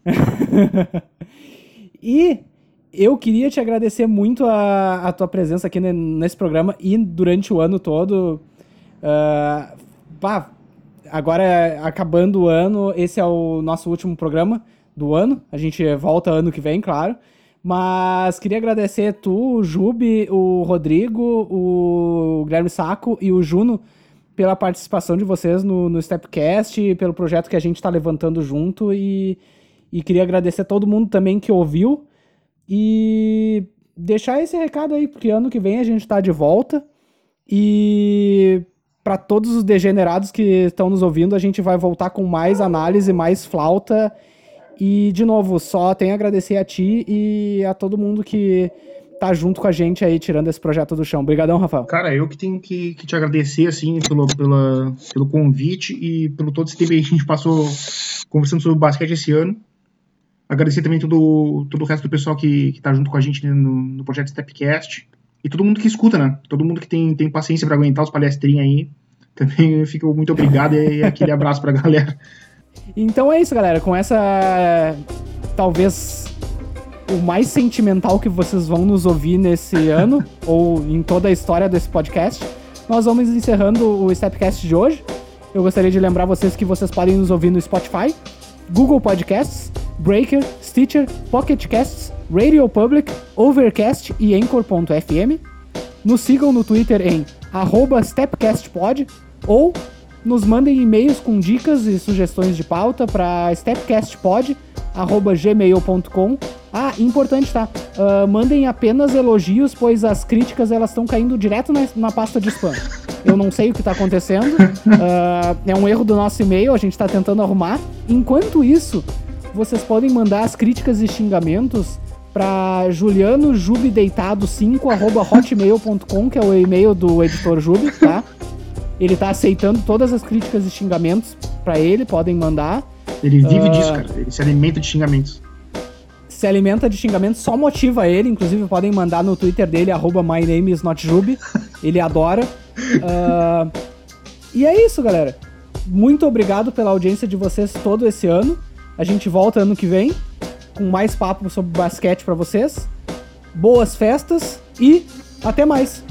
e eu queria te agradecer muito a, a tua presença aqui ne- nesse programa e durante o ano todo. Pá, agora, acabando o ano, esse é o nosso último programa do ano. A gente volta ano que vem, claro. Mas queria agradecer tu, o Jube, o Rodrigo, o Guilherme Saco e o Juno pela participação de vocês no, no Stepcast, pelo projeto que a gente está levantando junto e, e queria agradecer a todo mundo também que ouviu e deixar esse recado aí, porque ano que vem a gente está de volta e para todos os degenerados que estão nos ouvindo, a gente vai voltar com mais análise, mais flauta e, de novo, só tenho a agradecer a ti e a todo mundo que tá junto com a gente aí, tirando esse projeto do chão. Obrigadão, Rafael. Cara, eu que tenho que, que te agradecer, assim, pelo, pela, pelo convite e pelo todo esse tempo que a gente passou conversando sobre o basquete esse ano. Agradecer também todo, todo o resto do pessoal que, que tá junto com a gente né, no, no projeto Stepcast. E todo mundo que escuta, né? Todo mundo que tem, tem paciência pra aguentar os palestrinhos aí. Também fico muito obrigado e aquele abraço pra galera. Então é isso, galera. Com essa. Talvez. O mais sentimental que vocês vão nos ouvir nesse ano, ou em toda a história desse podcast, nós vamos encerrando o Stepcast de hoje. Eu gostaria de lembrar vocês que vocês podem nos ouvir no Spotify, Google Podcasts, Breaker, Stitcher, Pocket Casts, Radio Public, Overcast e Anchor.fm. Nos sigam no Twitter em arroba StepCastPod ou nos mandem e-mails com dicas e sugestões de pauta para stepcastpod@gmail.com. Ah, importante, tá? Ah, mandem apenas elogios, pois as críticas elas estão caindo direto na, na pasta de spam. Eu não sei o que está acontecendo. Ah, é um erro do nosso e-mail, a gente está tentando arrumar. Enquanto isso, vocês podem mandar as críticas e xingamentos para julianojubideitado5@hotmail.com, que é o e-mail do editor Jubi, tá? Ele tá aceitando todas as críticas e xingamentos para ele, podem mandar. Ele vive Ah. disso, cara. Ele se alimenta de xingamentos. Se alimenta de xingamentos, só motiva ele, inclusive podem mandar no Twitter dele arroba my name is not Jubi. Ele adora. Ah, e é isso, galera. Muito obrigado pela audiência de vocês todo esse ano. A gente volta ano que vem com mais papo sobre basquete para vocês. Boas festas e até mais.